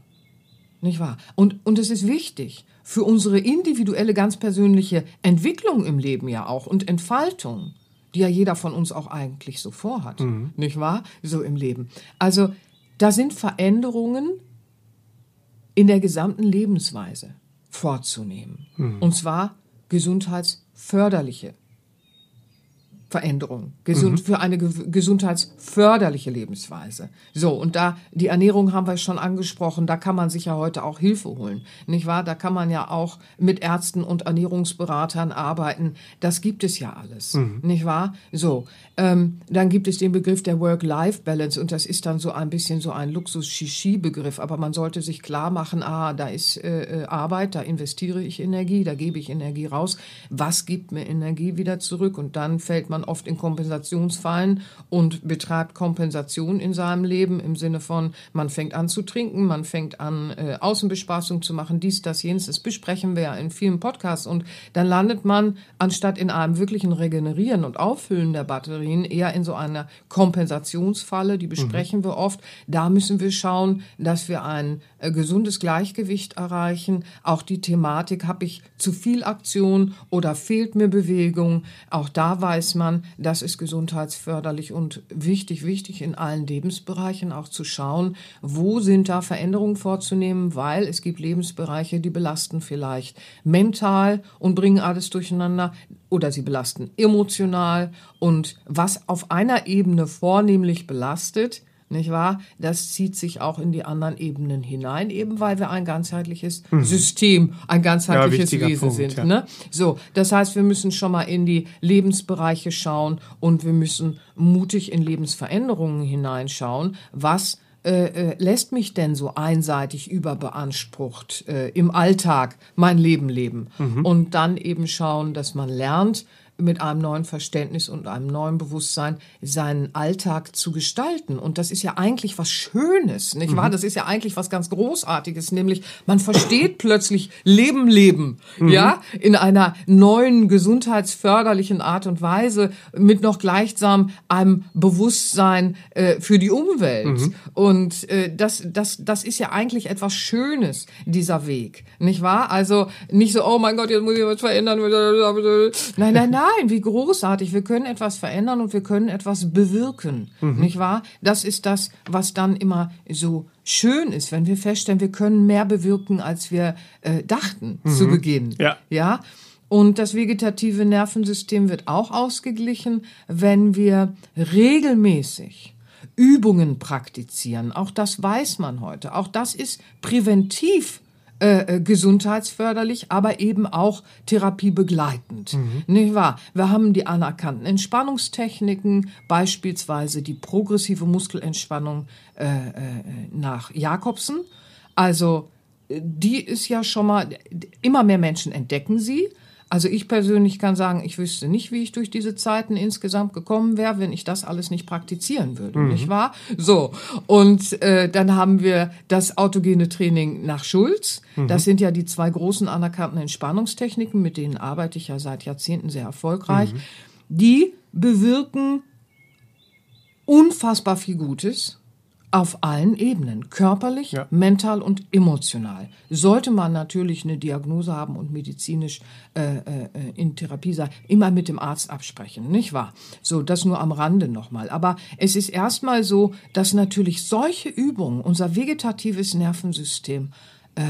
Nicht wahr? Und, und es ist wichtig für unsere individuelle, ganz persönliche Entwicklung im Leben ja auch und Entfaltung, die ja jeder von uns auch eigentlich so vorhat. Nicht wahr? So im Leben. Also, da sind Veränderungen in der gesamten Lebensweise vorzunehmen. Und zwar gesundheitsförderliche Veränderung, gesund, für eine ge gesundheitsförderliche Lebensweise. So, und da, die Ernährung haben wir schon angesprochen, da kann man sich ja heute auch Hilfe holen, nicht wahr? Da kann man ja auch mit Ärzten und Ernährungsberatern arbeiten. Das gibt es ja alles, nicht wahr? So, ähm, dann gibt es den Begriff der Work-Life-Balance und das ist dann so ein bisschen so ein Luxus-Shishi-Begriff, aber man sollte sich klar machen, ah, da ist äh, äh, Arbeit, da investiere ich Energie, da gebe ich Energie raus. Was gibt mir Energie wieder zurück? Und dann fällt man man oft in Kompensationsfallen und betreibt Kompensation in seinem Leben im Sinne von, man fängt an zu trinken, man fängt an, äh, Außenbespaßung zu machen, dies, das, jenes. Das besprechen wir ja in vielen Podcasts. Und dann landet man, anstatt in einem wirklichen Regenerieren und Auffüllen der Batterien, eher in so einer Kompensationsfalle. Die besprechen mhm. wir oft. Da müssen wir schauen, dass wir ein äh, gesundes Gleichgewicht erreichen. Auch die Thematik, habe ich zu viel Aktion oder fehlt mir Bewegung? Auch da weiß man, das ist gesundheitsförderlich und wichtig, wichtig in allen Lebensbereichen auch zu schauen, wo sind da Veränderungen vorzunehmen, weil es gibt Lebensbereiche, die belasten vielleicht mental und bringen alles durcheinander oder sie belasten emotional und was auf einer Ebene vornehmlich belastet, nicht wahr? Das zieht sich auch in die anderen Ebenen hinein, eben weil wir ein ganzheitliches mhm. System, ein ganzheitliches ja, Wesen Punkt, sind. Ja. Ne? So, das heißt, wir müssen schon mal in die Lebensbereiche schauen und wir müssen mutig in Lebensveränderungen hineinschauen, was äh, äh, lässt mich denn so einseitig überbeansprucht äh, im Alltag mein Leben leben mhm. und dann eben schauen, dass man lernt, mit einem neuen Verständnis und einem neuen Bewusstsein seinen Alltag zu gestalten. Und das ist ja eigentlich was Schönes, nicht wahr? Mhm. Das ist ja eigentlich was ganz Großartiges, nämlich man versteht plötzlich Leben leben, mhm. ja, in einer neuen gesundheitsförderlichen Art und Weise mit noch gleichsam einem Bewusstsein äh, für die Umwelt. Mhm. Und äh, das, das, das ist ja eigentlich etwas Schönes, dieser Weg, nicht wahr? Also nicht so, oh mein Gott, jetzt muss ich was verändern. Nein, nein, nein Nein, wie großartig. Wir können etwas verändern und wir können etwas bewirken. Mhm. Nicht wahr? Das ist das, was dann immer so schön ist, wenn wir feststellen, wir können mehr bewirken, als wir äh, dachten mhm. zu Beginn. Ja. ja. Und das vegetative Nervensystem wird auch ausgeglichen, wenn wir regelmäßig Übungen praktizieren. Auch das weiß man heute. Auch das ist präventiv äh, äh, gesundheitsförderlich, aber eben auch therapiebegleitend. Mhm. Nicht wahr? Wir haben die anerkannten Entspannungstechniken, beispielsweise die progressive Muskelentspannung äh, äh, nach Jakobsen. Also äh, die ist ja schon mal, immer mehr Menschen entdecken sie. Also ich persönlich kann sagen, ich wüsste nicht, wie ich durch diese Zeiten insgesamt gekommen wäre, wenn ich das alles nicht praktizieren würde, mhm. nicht wahr? So, und äh, dann haben wir das autogene Training nach Schulz. Mhm. Das sind ja die zwei großen anerkannten Entspannungstechniken, mit denen arbeite ich ja seit Jahrzehnten sehr erfolgreich. Mhm. Die bewirken unfassbar viel Gutes auf allen Ebenen, körperlich, ja. mental und emotional. Sollte man natürlich eine Diagnose haben und medizinisch äh, äh, in Therapie sein, immer mit dem Arzt absprechen, nicht wahr? So, das nur am Rande nochmal. Aber es ist erstmal so, dass natürlich solche Übungen unser vegetatives Nervensystem äh,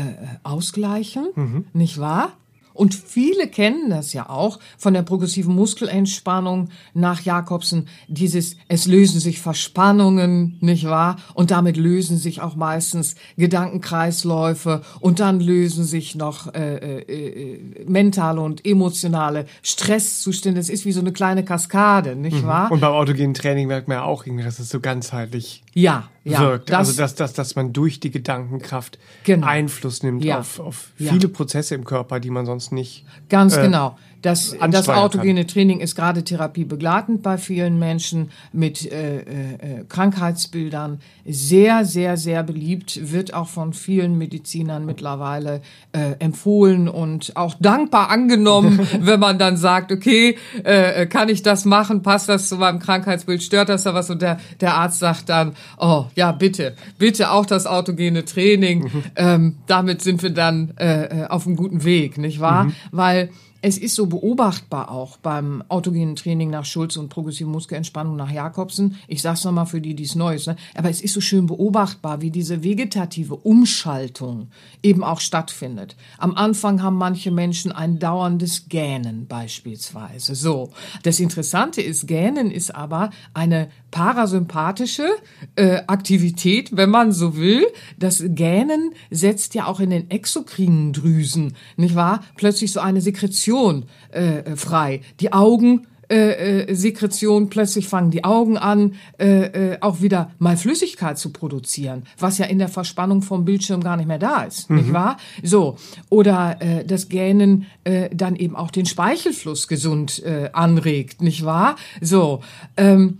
ausgleichen, mhm. nicht wahr? Und viele kennen das ja auch von der progressiven Muskelentspannung nach Jakobsen, dieses, es lösen sich Verspannungen, nicht wahr? Und damit lösen sich auch meistens Gedankenkreisläufe und dann lösen sich noch äh, äh, äh mentale und emotionale Stresszustände. Es ist wie so eine kleine Kaskade, nicht mhm. wahr? Und beim autogenen Training merkt man ja auch irgendwie, dass es so ganzheitlich ja, ja, wirkt. Das, also dass, dass, dass man durch die Gedankenkraft genau. Einfluss nimmt ja. auf, auf viele ja. Prozesse im Körper, die man sonst nicht. Ganz äh, genau. Das, das autogene Training ist gerade therapiebegleitend bei vielen Menschen mit äh, äh, Krankheitsbildern sehr, sehr, sehr beliebt, wird auch von vielen Medizinern mittlerweile äh, empfohlen und auch dankbar angenommen, wenn man dann sagt, okay, äh, kann ich das machen, passt das zu meinem Krankheitsbild, stört das da was? Und der, der Arzt sagt dann, oh ja, bitte, bitte auch das autogene Training. Mhm. Ähm, damit sind wir dann äh, äh auf einem guten Weg, nicht wahr? Mhm. Weil es ist so beobachtbar auch beim autogenen Training nach Schulz und progressive Muskelentspannung nach Jakobsen. Ich sag's nochmal für die, die es neu ist, ne? aber es ist so schön beobachtbar, wie diese vegetative Umschaltung eben auch stattfindet. Am Anfang haben manche Menschen ein dauerndes Gähnen beispielsweise. So. Das Interessante ist, Gähnen ist aber eine parasympathische äh, Aktivität, wenn man so will. Das Gähnen setzt ja auch in den exokrinen Drüsen, nicht wahr? Plötzlich so eine Sekretion äh, frei. Die Augen äh, äh, Sekretion, plötzlich fangen die Augen an, äh, äh, auch wieder mal Flüssigkeit zu produzieren, was ja in der Verspannung vom Bildschirm gar nicht mehr da ist, mhm. nicht wahr? So, oder äh, das Gähnen äh, dann eben auch den Speichelfluss gesund äh, anregt, nicht wahr? So, ähm,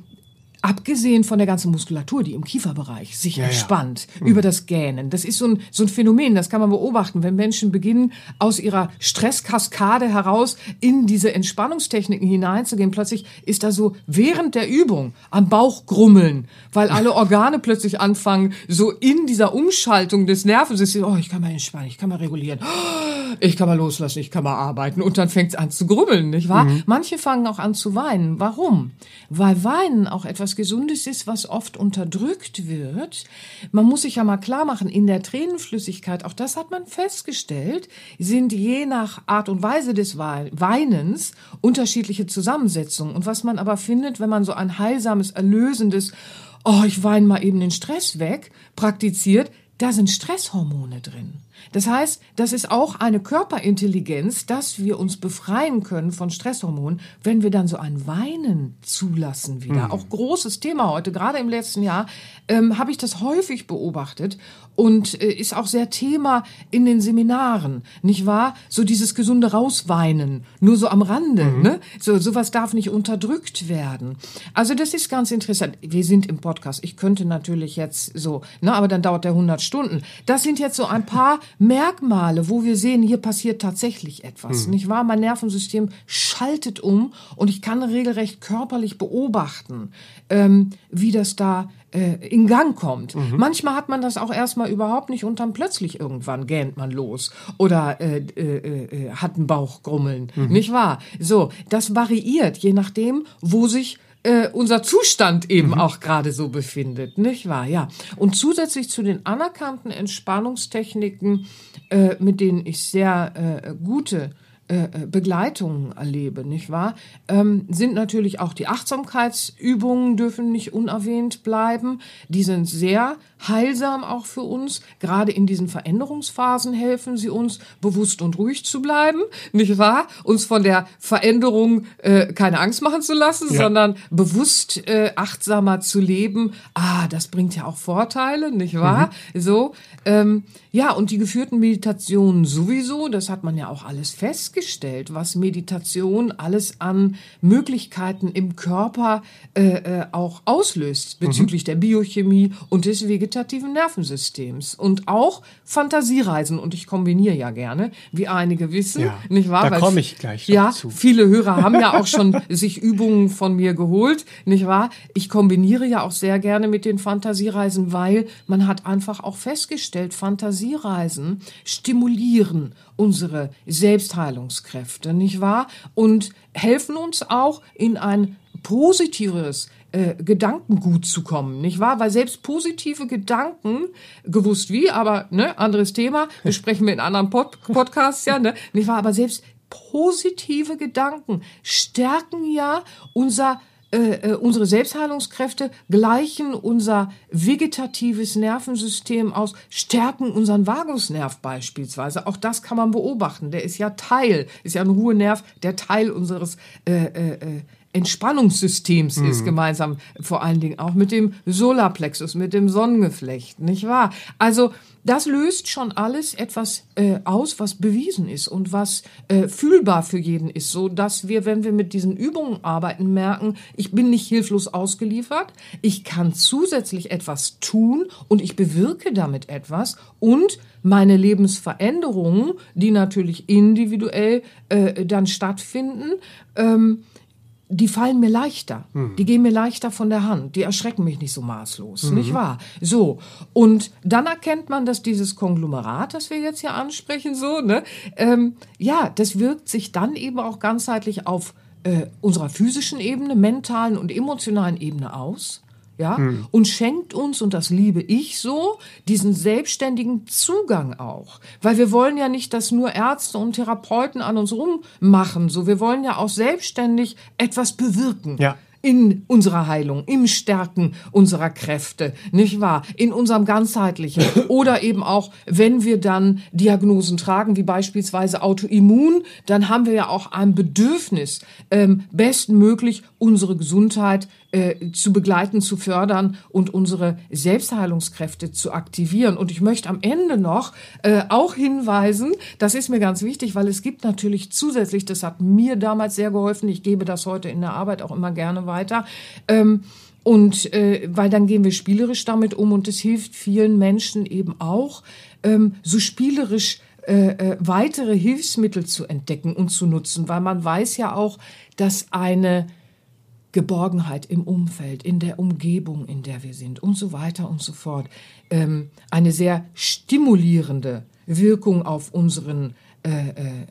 abgesehen von der ganzen Muskulatur, die im Kieferbereich sich ja, entspannt ja. Mhm. über das Gähnen. Das ist so ein, so ein Phänomen, das kann man beobachten, wenn Menschen beginnen, aus ihrer Stresskaskade heraus in diese Entspannungstechniken hineinzugehen. Plötzlich ist da so während der Übung am Bauch grummeln, weil alle Organe plötzlich anfangen, so in dieser Umschaltung des Nervensystems, oh, ich kann mal entspannen, ich kann mal regulieren, ich kann mal loslassen, ich kann mal arbeiten und dann fängt es an zu grummeln, nicht wahr? Mhm. Manche fangen auch an zu weinen. Warum? Weil Weinen auch etwas etwas Gesundes ist, was oft unterdrückt wird. Man muss sich ja mal klar machen, in der Tränenflüssigkeit, auch das hat man festgestellt, sind je nach Art und Weise des Weinens unterschiedliche Zusammensetzungen. Und was man aber findet, wenn man so ein heilsames, erlösendes, oh, ich weine mal eben den Stress weg, praktiziert, da sind Stresshormone drin. Das heißt, das ist auch eine Körperintelligenz, dass wir uns befreien können von Stresshormonen, wenn wir dann so ein Weinen zulassen wieder. Mhm. Auch großes Thema heute, gerade im letzten Jahr ähm, habe ich das häufig beobachtet und äh, ist auch sehr Thema in den Seminaren, nicht wahr? So dieses gesunde Rausweinen, nur so am Rande, mhm. ne? So sowas darf nicht unterdrückt werden. Also das ist ganz interessant. Wir sind im Podcast. Ich könnte natürlich jetzt so, ne, aber dann dauert der 100 Stunden. Das sind jetzt so ein paar Merkmale, wo wir sehen, hier passiert tatsächlich etwas, mhm. nicht wahr? Mein Nervensystem schaltet um und ich kann regelrecht körperlich beobachten, ähm, wie das da in Gang kommt. Mhm. Manchmal hat man das auch erstmal überhaupt nicht und dann plötzlich irgendwann gähnt man los oder äh, äh, äh, hat einen Bauchgrummeln, mhm. nicht wahr? So, das variiert je nachdem, wo sich äh, unser Zustand eben mhm. auch gerade so befindet, nicht wahr? Ja. Und zusätzlich zu den anerkannten Entspannungstechniken, äh, mit denen ich sehr äh, gute äh, äh, Begleitungen erlebe, nicht wahr? Ähm, sind natürlich auch die Achtsamkeitsübungen dürfen nicht unerwähnt bleiben. Die sind sehr heilsam auch für uns. Gerade in diesen Veränderungsphasen helfen sie uns, bewusst und ruhig zu bleiben, nicht wahr? Uns von der Veränderung äh, keine Angst machen zu lassen, ja. sondern bewusst äh, achtsamer zu leben. Ah, das bringt ja auch Vorteile, nicht wahr? Mhm. So, ähm, ja, und die geführten Meditationen sowieso, das hat man ja auch alles festgestellt, was Meditation alles an Möglichkeiten im Körper äh, äh, auch auslöst bezüglich mhm. der Biochemie und des vegetativen Nervensystems und auch Fantasiereisen. Und ich kombiniere ja gerne, wie einige wissen, ja, nicht wahr? Da komme ich gleich Ja, zu. viele Hörer haben ja auch schon sich Übungen von mir geholt, nicht wahr? Ich kombiniere ja auch sehr gerne mit den Fantasiereisen, weil man hat einfach auch festgestellt, Fantasie Fantasiereisen stimulieren unsere Selbstheilungskräfte, nicht wahr? Und helfen uns auch in ein positives äh, Gedankengut zu kommen, nicht wahr? Weil selbst positive Gedanken, gewusst wie, aber ne, anderes Thema, besprechen wir in anderen Pod Podcasts ja, ne, nicht wahr? Aber selbst positive Gedanken stärken ja unser äh, äh, unsere Selbstheilungskräfte gleichen unser vegetatives Nervensystem aus, stärken unseren Vagusnerv beispielsweise. Auch das kann man beobachten. Der ist ja Teil, ist ja ein Ruhenerv, der Teil unseres äh, äh, äh Entspannungssystems mhm. ist gemeinsam, vor allen Dingen auch mit dem Solarplexus, mit dem Sonnengeflecht, nicht wahr? Also das löst schon alles etwas äh, aus, was bewiesen ist und was äh, fühlbar für jeden ist, so dass wir, wenn wir mit diesen Übungen arbeiten, merken, ich bin nicht hilflos ausgeliefert, ich kann zusätzlich etwas tun und ich bewirke damit etwas und meine Lebensveränderungen, die natürlich individuell äh, dann stattfinden, ähm, die fallen mir leichter. Hm. Die gehen mir leichter von der Hand. Die erschrecken mich nicht so maßlos, mhm. nicht wahr? So. Und dann erkennt man, dass dieses Konglomerat, das wir jetzt hier ansprechen, so, ne, ähm, ja, das wirkt sich dann eben auch ganzheitlich auf äh, unserer physischen Ebene, mentalen und emotionalen Ebene aus ja, hm. und schenkt uns, und das liebe ich so, diesen selbstständigen Zugang auch. Weil wir wollen ja nicht, dass nur Ärzte und Therapeuten an uns rummachen, so wir wollen ja auch selbstständig etwas bewirken. Ja in unserer Heilung, im Stärken unserer Kräfte, nicht wahr? In unserem ganzheitlichen oder eben auch, wenn wir dann Diagnosen tragen, wie beispielsweise Autoimmun, dann haben wir ja auch ein Bedürfnis, ähm, bestmöglich unsere Gesundheit äh, zu begleiten, zu fördern und unsere Selbstheilungskräfte zu aktivieren. Und ich möchte am Ende noch äh, auch hinweisen, das ist mir ganz wichtig, weil es gibt natürlich zusätzlich, das hat mir damals sehr geholfen, ich gebe das heute in der Arbeit auch immer gerne weiter, ähm, und äh, weil dann gehen wir spielerisch damit um und es hilft vielen Menschen eben auch, ähm, so spielerisch äh, äh, weitere Hilfsmittel zu entdecken und zu nutzen, weil man weiß ja auch, dass eine Geborgenheit im Umfeld, in der Umgebung, in der wir sind und so weiter und so fort, ähm, eine sehr stimulierende Wirkung auf unseren, äh, äh,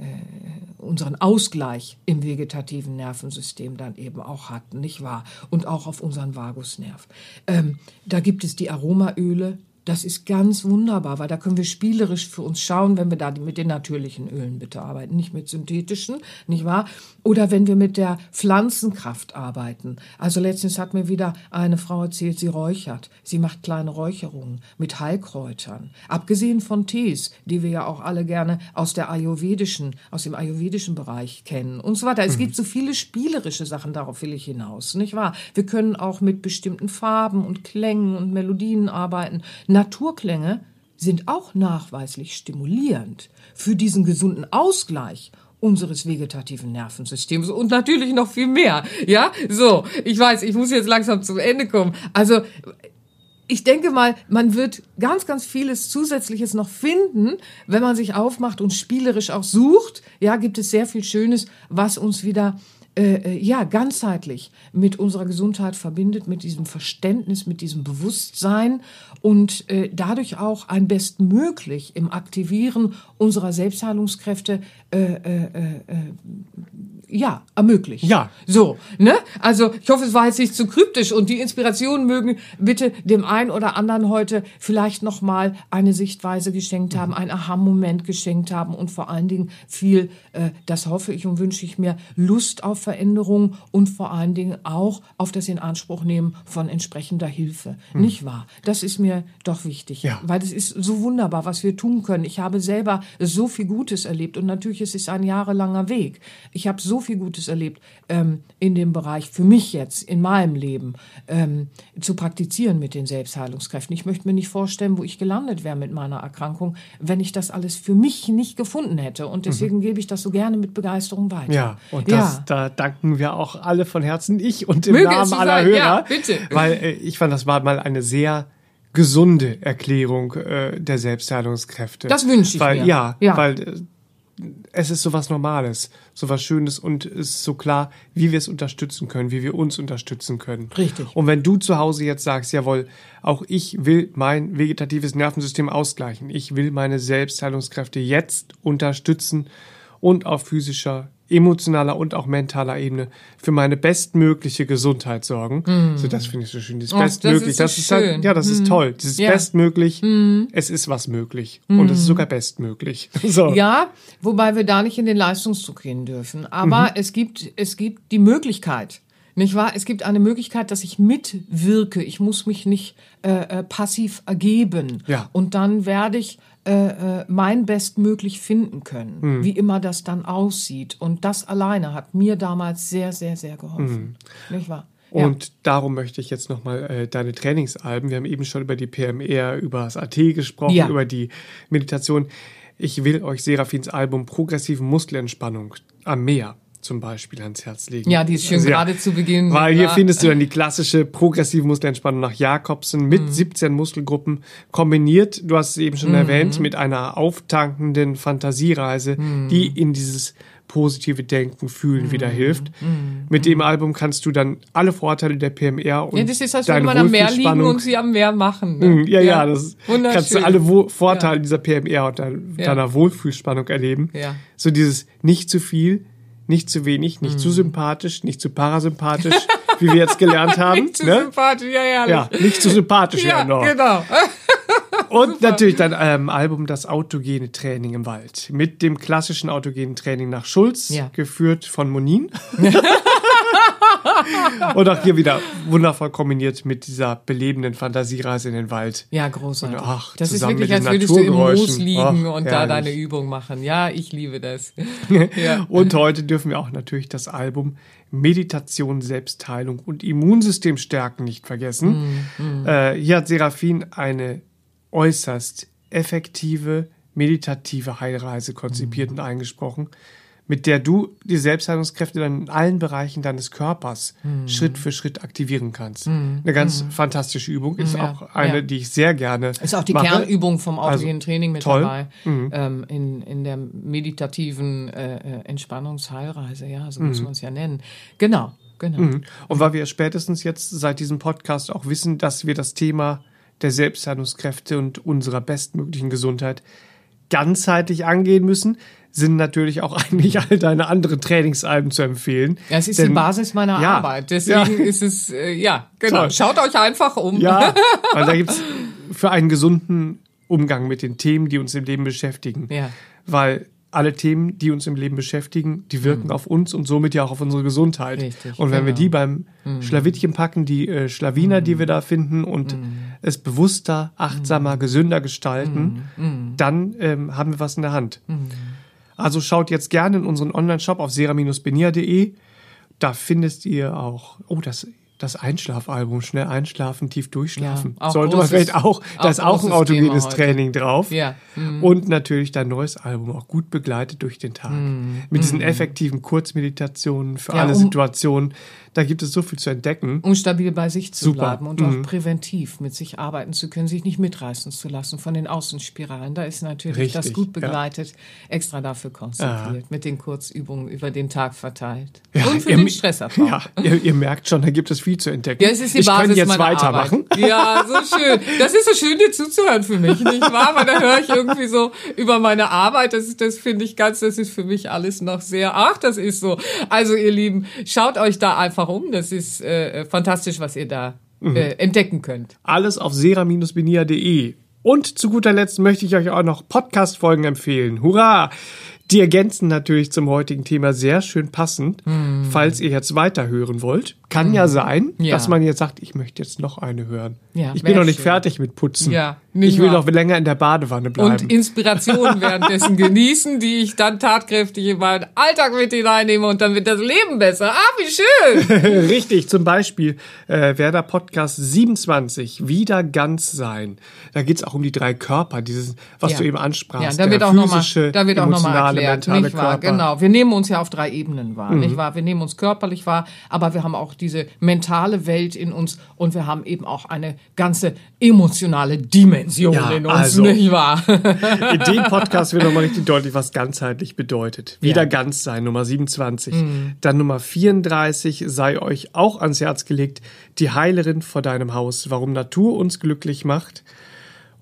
unseren Ausgleich im vegetativen Nervensystem dann eben auch hat, nicht wahr? Und auch auf unseren Vagusnerv. Ähm, da gibt es die Aromaöle, das ist ganz wunderbar, weil da können wir spielerisch für uns schauen, wenn wir da mit den natürlichen Ölen bitte arbeiten, nicht mit synthetischen, nicht wahr? Oder wenn wir mit der Pflanzenkraft arbeiten. Also letztens hat mir wieder eine Frau erzählt, sie räuchert. Sie macht kleine Räucherungen mit Heilkräutern. Abgesehen von Tees, die wir ja auch alle gerne aus der ayurvedischen, aus dem ayurvedischen Bereich kennen und so weiter. Es mhm. gibt so viele spielerische Sachen, darauf will ich hinaus, nicht wahr? Wir können auch mit bestimmten Farben und Klängen und Melodien arbeiten Naturklänge sind auch nachweislich stimulierend für diesen gesunden Ausgleich unseres vegetativen Nervensystems und natürlich noch viel mehr. Ja, so, ich weiß, ich muss jetzt langsam zum Ende kommen. Also, ich denke mal, man wird ganz, ganz vieles Zusätzliches noch finden, wenn man sich aufmacht und spielerisch auch sucht. Ja, gibt es sehr viel Schönes, was uns wieder äh, äh, ja, ganzheitlich mit unserer Gesundheit verbindet, mit diesem Verständnis, mit diesem Bewusstsein und äh, dadurch auch ein bestmöglich im Aktivieren unserer Selbstheilungskräfte äh, äh, äh, ja, ermöglicht. Ja. So, ne? Also, ich hoffe, es war jetzt nicht zu kryptisch und die Inspirationen mögen bitte dem einen oder anderen heute vielleicht nochmal eine Sichtweise geschenkt haben, einen Aha-Moment geschenkt haben und vor allen Dingen viel, äh, das hoffe ich und wünsche ich mir, Lust auf Veränderung und vor allen Dingen auch auf das Inanspruchnehmen von entsprechender Hilfe. Hm. Nicht wahr? Das ist mir doch wichtig, ja. weil es ist so wunderbar, was wir tun können. Ich habe selber so viel Gutes erlebt und natürlich ist es ein jahrelanger Weg. Ich habe so viel Gutes erlebt ähm, in dem Bereich, für mich jetzt, in meinem Leben, ähm, zu praktizieren mit den Selbstheilungskräften. Ich möchte mir nicht vorstellen, wo ich gelandet wäre mit meiner Erkrankung, wenn ich das alles für mich nicht gefunden hätte. Und deswegen mhm. gebe ich das so gerne mit Begeisterung weiter. Ja, und das, ja. da danken wir auch alle von Herzen, ich und im Möge Namen aller sein. Hörer. Ja, bitte. Weil äh, ich fand, das war mal eine sehr gesunde Erklärung äh, der Selbstheilungskräfte. Das wünsche ich weil, mir. Ja, ja, weil äh, es ist so was Normales, so was Schönes und es ist so klar, wie wir es unterstützen können, wie wir uns unterstützen können. Richtig. Und wenn du zu Hause jetzt sagst, jawohl, auch ich will mein vegetatives Nervensystem ausgleichen, ich will meine Selbstheilungskräfte jetzt unterstützen und auf physischer emotionaler und auch mentaler Ebene für meine bestmögliche Gesundheit sorgen. Mm. So, das finde ich so schön. Dieses oh, bestmöglich. Das ist, so das ist halt, ja, das mm. ist toll. Dieses ja. bestmöglich. Mm. Es ist was möglich. Und es ist sogar bestmöglich. So. Ja, wobei wir da nicht in den Leistungsdruck gehen dürfen. Aber mhm. es gibt, es gibt die Möglichkeit. Nicht wahr? Es gibt eine Möglichkeit, dass ich mitwirke. Ich muss mich nicht äh, äh passiv ergeben. Ja. Und dann werde ich äh, äh, mein bestmöglich finden können, mhm. wie immer das dann aussieht. Und das alleine hat mir damals sehr, sehr, sehr geholfen. Mhm. Nicht wahr? Und ja. darum möchte ich jetzt nochmal äh, deine Trainingsalben, wir haben eben schon über die PMR, über das AT gesprochen, ja. über die Meditation. Ich will euch Serafins Album Progressive Muskelentspannung am Meer zum Beispiel ans Herz legen. Ja, die ist schön also, gerade zu Beginn. Weil hier ja. findest du dann die klassische progressive Muskelentspannung nach Jakobsen mit mhm. 17 Muskelgruppen kombiniert, du hast es eben schon mhm. erwähnt, mit einer auftankenden Fantasiereise, mhm. die in dieses positive Denken, Fühlen mhm. wieder hilft. Mhm. Mit dem Album kannst du dann alle Vorteile der PMR und ja, das ist, als würde man am Meer liegen und sie am Meer machen. Ne? Mhm, ja, ja, ja, das kannst du alle Wo Vorteile ja. dieser PMR und deiner Wohlfühlspannung erleben. Ja. So dieses nicht zu viel, nicht zu wenig, nicht mm. zu mhm. sympathisch, nicht zu parasympathisch, wie wir jetzt gelernt haben. nicht zu ne? sympathisch, ja, ja. Ja, nicht zu sympathisch, ja, noch. genau. Und Super. natürlich dein ähm, Album Das autogene Training im Wald. Mit dem klassischen autogenen Training nach Schulz, ja. geführt von Monin. und auch hier wieder wundervoll kombiniert mit dieser belebenden Fantasiereise in den Wald. Ja, großartig. Und ach, das ist wirklich, als würdest du im Moos liegen Ach, und da deine Übung machen. Ja, ich liebe das. ja. Und heute dürfen wir auch natürlich das Album Meditation, Selbstheilung und Immunsystem stärken nicht vergessen. Mhm, Äh, hier hat Seraphin eine äußerst effektive, meditative Heilreise konzipiert Mhm. und eingesprochen, mit der du die Selbstheilungskräfte dann in allen Bereichen deines Körpers Mhm. Schritt für Schritt aktivieren kannst. Eine ganz fantastische Übung, ist Ja, auch eine, ja. die ich sehr gerne Ist auch die mache. Kernübung vom Also, autogenen Training mit toll. dabei. Ähm, in, in der meditativen äh, äh, Entspannungsheilreise, ja, so muss man es ja nennen. Genau, genau. Mhm. Und weil wir spätestens jetzt seit diesem Podcast auch wissen, dass wir das Thema der Selbstheilungskräfte und unserer bestmöglichen Gesundheit ganzheitlich angehen müssen, sind natürlich auch eigentlich all deine anderen Trainingsalben zu empfehlen. Ja, es ist Denn- die Basis meiner ja, Arbeit. Deswegen ja. ist es, äh, ja, genau. Toll. Schaut euch einfach um. Ja, weil da gibt's für einen gesunden Umgang mit den Themen, die uns im Leben beschäftigen. Ja. Weil alle Themen, die uns im Leben beschäftigen, die wirken auf uns und somit ja auch auf unsere Gesundheit. Mhm. Richtig, und wenn wir genau. die beim Schlawittchen packen, die äh, Schlawiner, Mhm. die wir da finden und es bewusster, achtsamer, gesünder gestalten, Mhm. dann ähm, haben wir was in der Hand. Also schaut jetzt gerne in unseren Online-Shop auf sera-benia.de. Da findest ihr auch, oh, das, das Einschlafalbum, schnell einschlafen, tief durchschlafen. Ja, Sollte man großes- vielleicht auch, da auch ist auch ein autogenes. Training drauf. Ja. Mhm. Und natürlich dein neues Album, auch gut begleitet durch den Tag. Mit diesen effektiven Kurzmeditationen für Mhm. Ja, alle um- Situationen. Da gibt es so viel zu entdecken. um stabil bei sich zu Super. bleiben und auch präventiv mit sich arbeiten zu können, sich nicht mitreißen zu lassen von den Außenspiralen. Da ist natürlich das Richtig, gut ja. begleitet, extra dafür konzentriert, mit den Kurzübungen über den Tag verteilt. Ja, und für ihr- den Stressabbau. Ja, ihr, ihr merkt schon, da gibt es viel zu entdecken. Ja, es ist die ich Basis könnte jetzt weitermachen. Arbeit. Ja, so schön. Das ist so schön, dir zuzuhören für mich, nicht wahr? Weil da höre ich irgendwie so über meine Arbeit. Das, ist- das finde ich ganz, das ist für mich alles noch sehr, ach, das ist so. Also, ihr Lieben, schaut euch da einfach um. Das ist äh, fantastisch, was ihr da Mhm. äh, entdecken könnt. Alles auf sera-benia.de. Und zu guter Letzt möchte ich euch auch noch Podcast-Folgen empfehlen. Hurra! Die ergänzen natürlich zum heutigen Thema sehr schön passend. Falls ihr jetzt weiterhören wollt, kann ja sein, Ja. dass man jetzt sagt, ich möchte jetzt noch eine hören. Ja, ich bin noch nicht schön. fertig mit Putzen. Ja, ich will noch länger in der Badewanne bleiben. Und Inspirationen währenddessen genießen, die ich dann tatkräftig in meinen Alltag mit hineinnehme und dann wird das Leben besser. Ah, wie schön! Richtig, zum Beispiel äh, wäre der Podcast 27, Wieder ganz sein. Da geht's auch um die drei Körper, dieses, was du eben ansprachst. Ja, da wird auch nochmal, da wird auch noch mal emotionale, erklärt, nicht wahr? Körper. Mhm. Genau. Wir nehmen uns ja auf drei Ebenen wahr, nicht wahr? Wir nehmen uns körperlich wahr, aber wir haben auch diese mentale Welt in uns und wir haben eben auch eine ganze emotionale Dimension Ja, in uns, also. nicht wahr? In dem Podcast wird nochmal richtig deutlich, was ganzheitlich bedeutet. Wieder ganz sein, Nummer 27. Mhm. Dann Nummer 34 sei euch auch ans Herz gelegt, die Heilerin vor deinem Haus, warum Natur uns glücklich macht.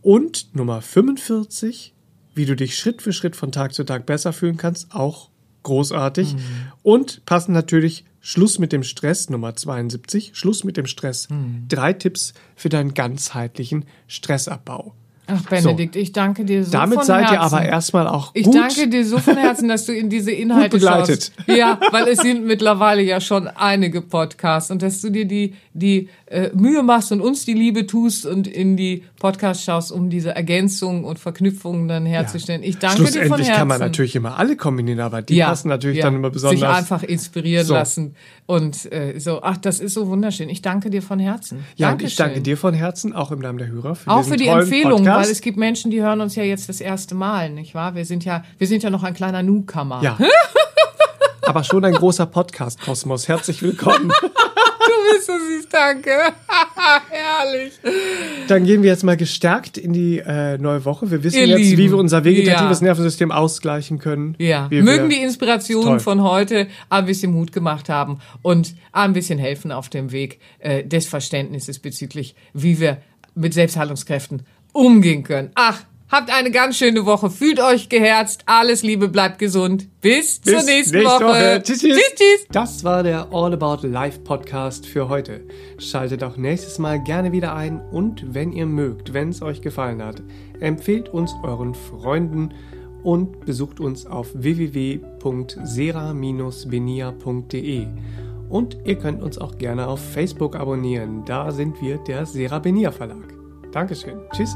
Und Nummer 45, wie du dich Schritt für Schritt von Tag zu Tag besser fühlen kannst, auch großartig. Mhm. Und passend natürlich Schluss mit dem Stress, Nummer 72, Schluss mit dem Stress. Mhm. Drei Tipps für deinen ganzheitlichen Stressabbau. Ach, Benedikt, ich danke dir so Damit von seid Herzen. ihr aber erstmal auch Ich gut. danke dir so von Herzen, dass du in diese Inhalte begleitet. schaust. Ja, weil es sind mittlerweile ja schon einige Podcasts und dass du dir die die äh, Mühe machst und uns die Liebe tust und in die Podcasts schaust, um diese Ergänzungen und Verknüpfungen dann herzustellen. Ich danke dir von Schlussendlich Herzen. kann man natürlich immer alle kombinieren, aber die ja, passen natürlich ja, dann immer besonders. Sich einfach inspirieren So. lassen und äh, so. Ach, das ist so wunderschön. Ich danke dir von Herzen. ja, und ich danke dir von Herzen, auch im Namen der Hörer, für Auch für die tollen Empfehlung, Podcast. Weil es gibt Menschen, die hören uns ja jetzt das erste Mal, nicht wahr? Wir sind ja, wir sind ja noch ein kleiner Newcomer. Ja. aber schon ein großer Podcast-Kosmos. Herzlich willkommen. Du bist so süß, danke. Herrlich. Dann gehen wir jetzt mal gestärkt in die äh, neue Woche. Wir wissen Ihr jetzt, wie Lieben. wir unser vegetatives Ja. Nervensystem ausgleichen können. Ja, Wie mögen wir, die Inspirationen von heute ein bisschen Mut gemacht haben und ein bisschen helfen auf dem Weg äh, des Verständnisses bezüglich, wie wir mit Selbstheilungskräften umgehen können. Ach, habt eine ganz schöne Woche. Fühlt euch geherzt. Alles Liebe, bleibt gesund. Bis, zur Bis nächsten nächste Woche. Woche. Tschüss, tschüss. tschüss. tschüss. Das war der All About Life Podcast für heute. Schaltet auch nächstes Mal gerne wieder ein und wenn ihr mögt, wenn es euch gefallen hat, empfehlt uns euren Freunden und besucht uns auf www.sera-benia.de. Und ihr könnt uns auch gerne auf Facebook abonnieren. Da sind wir der Serabenia Verlag. Dankeschön. Tschüss.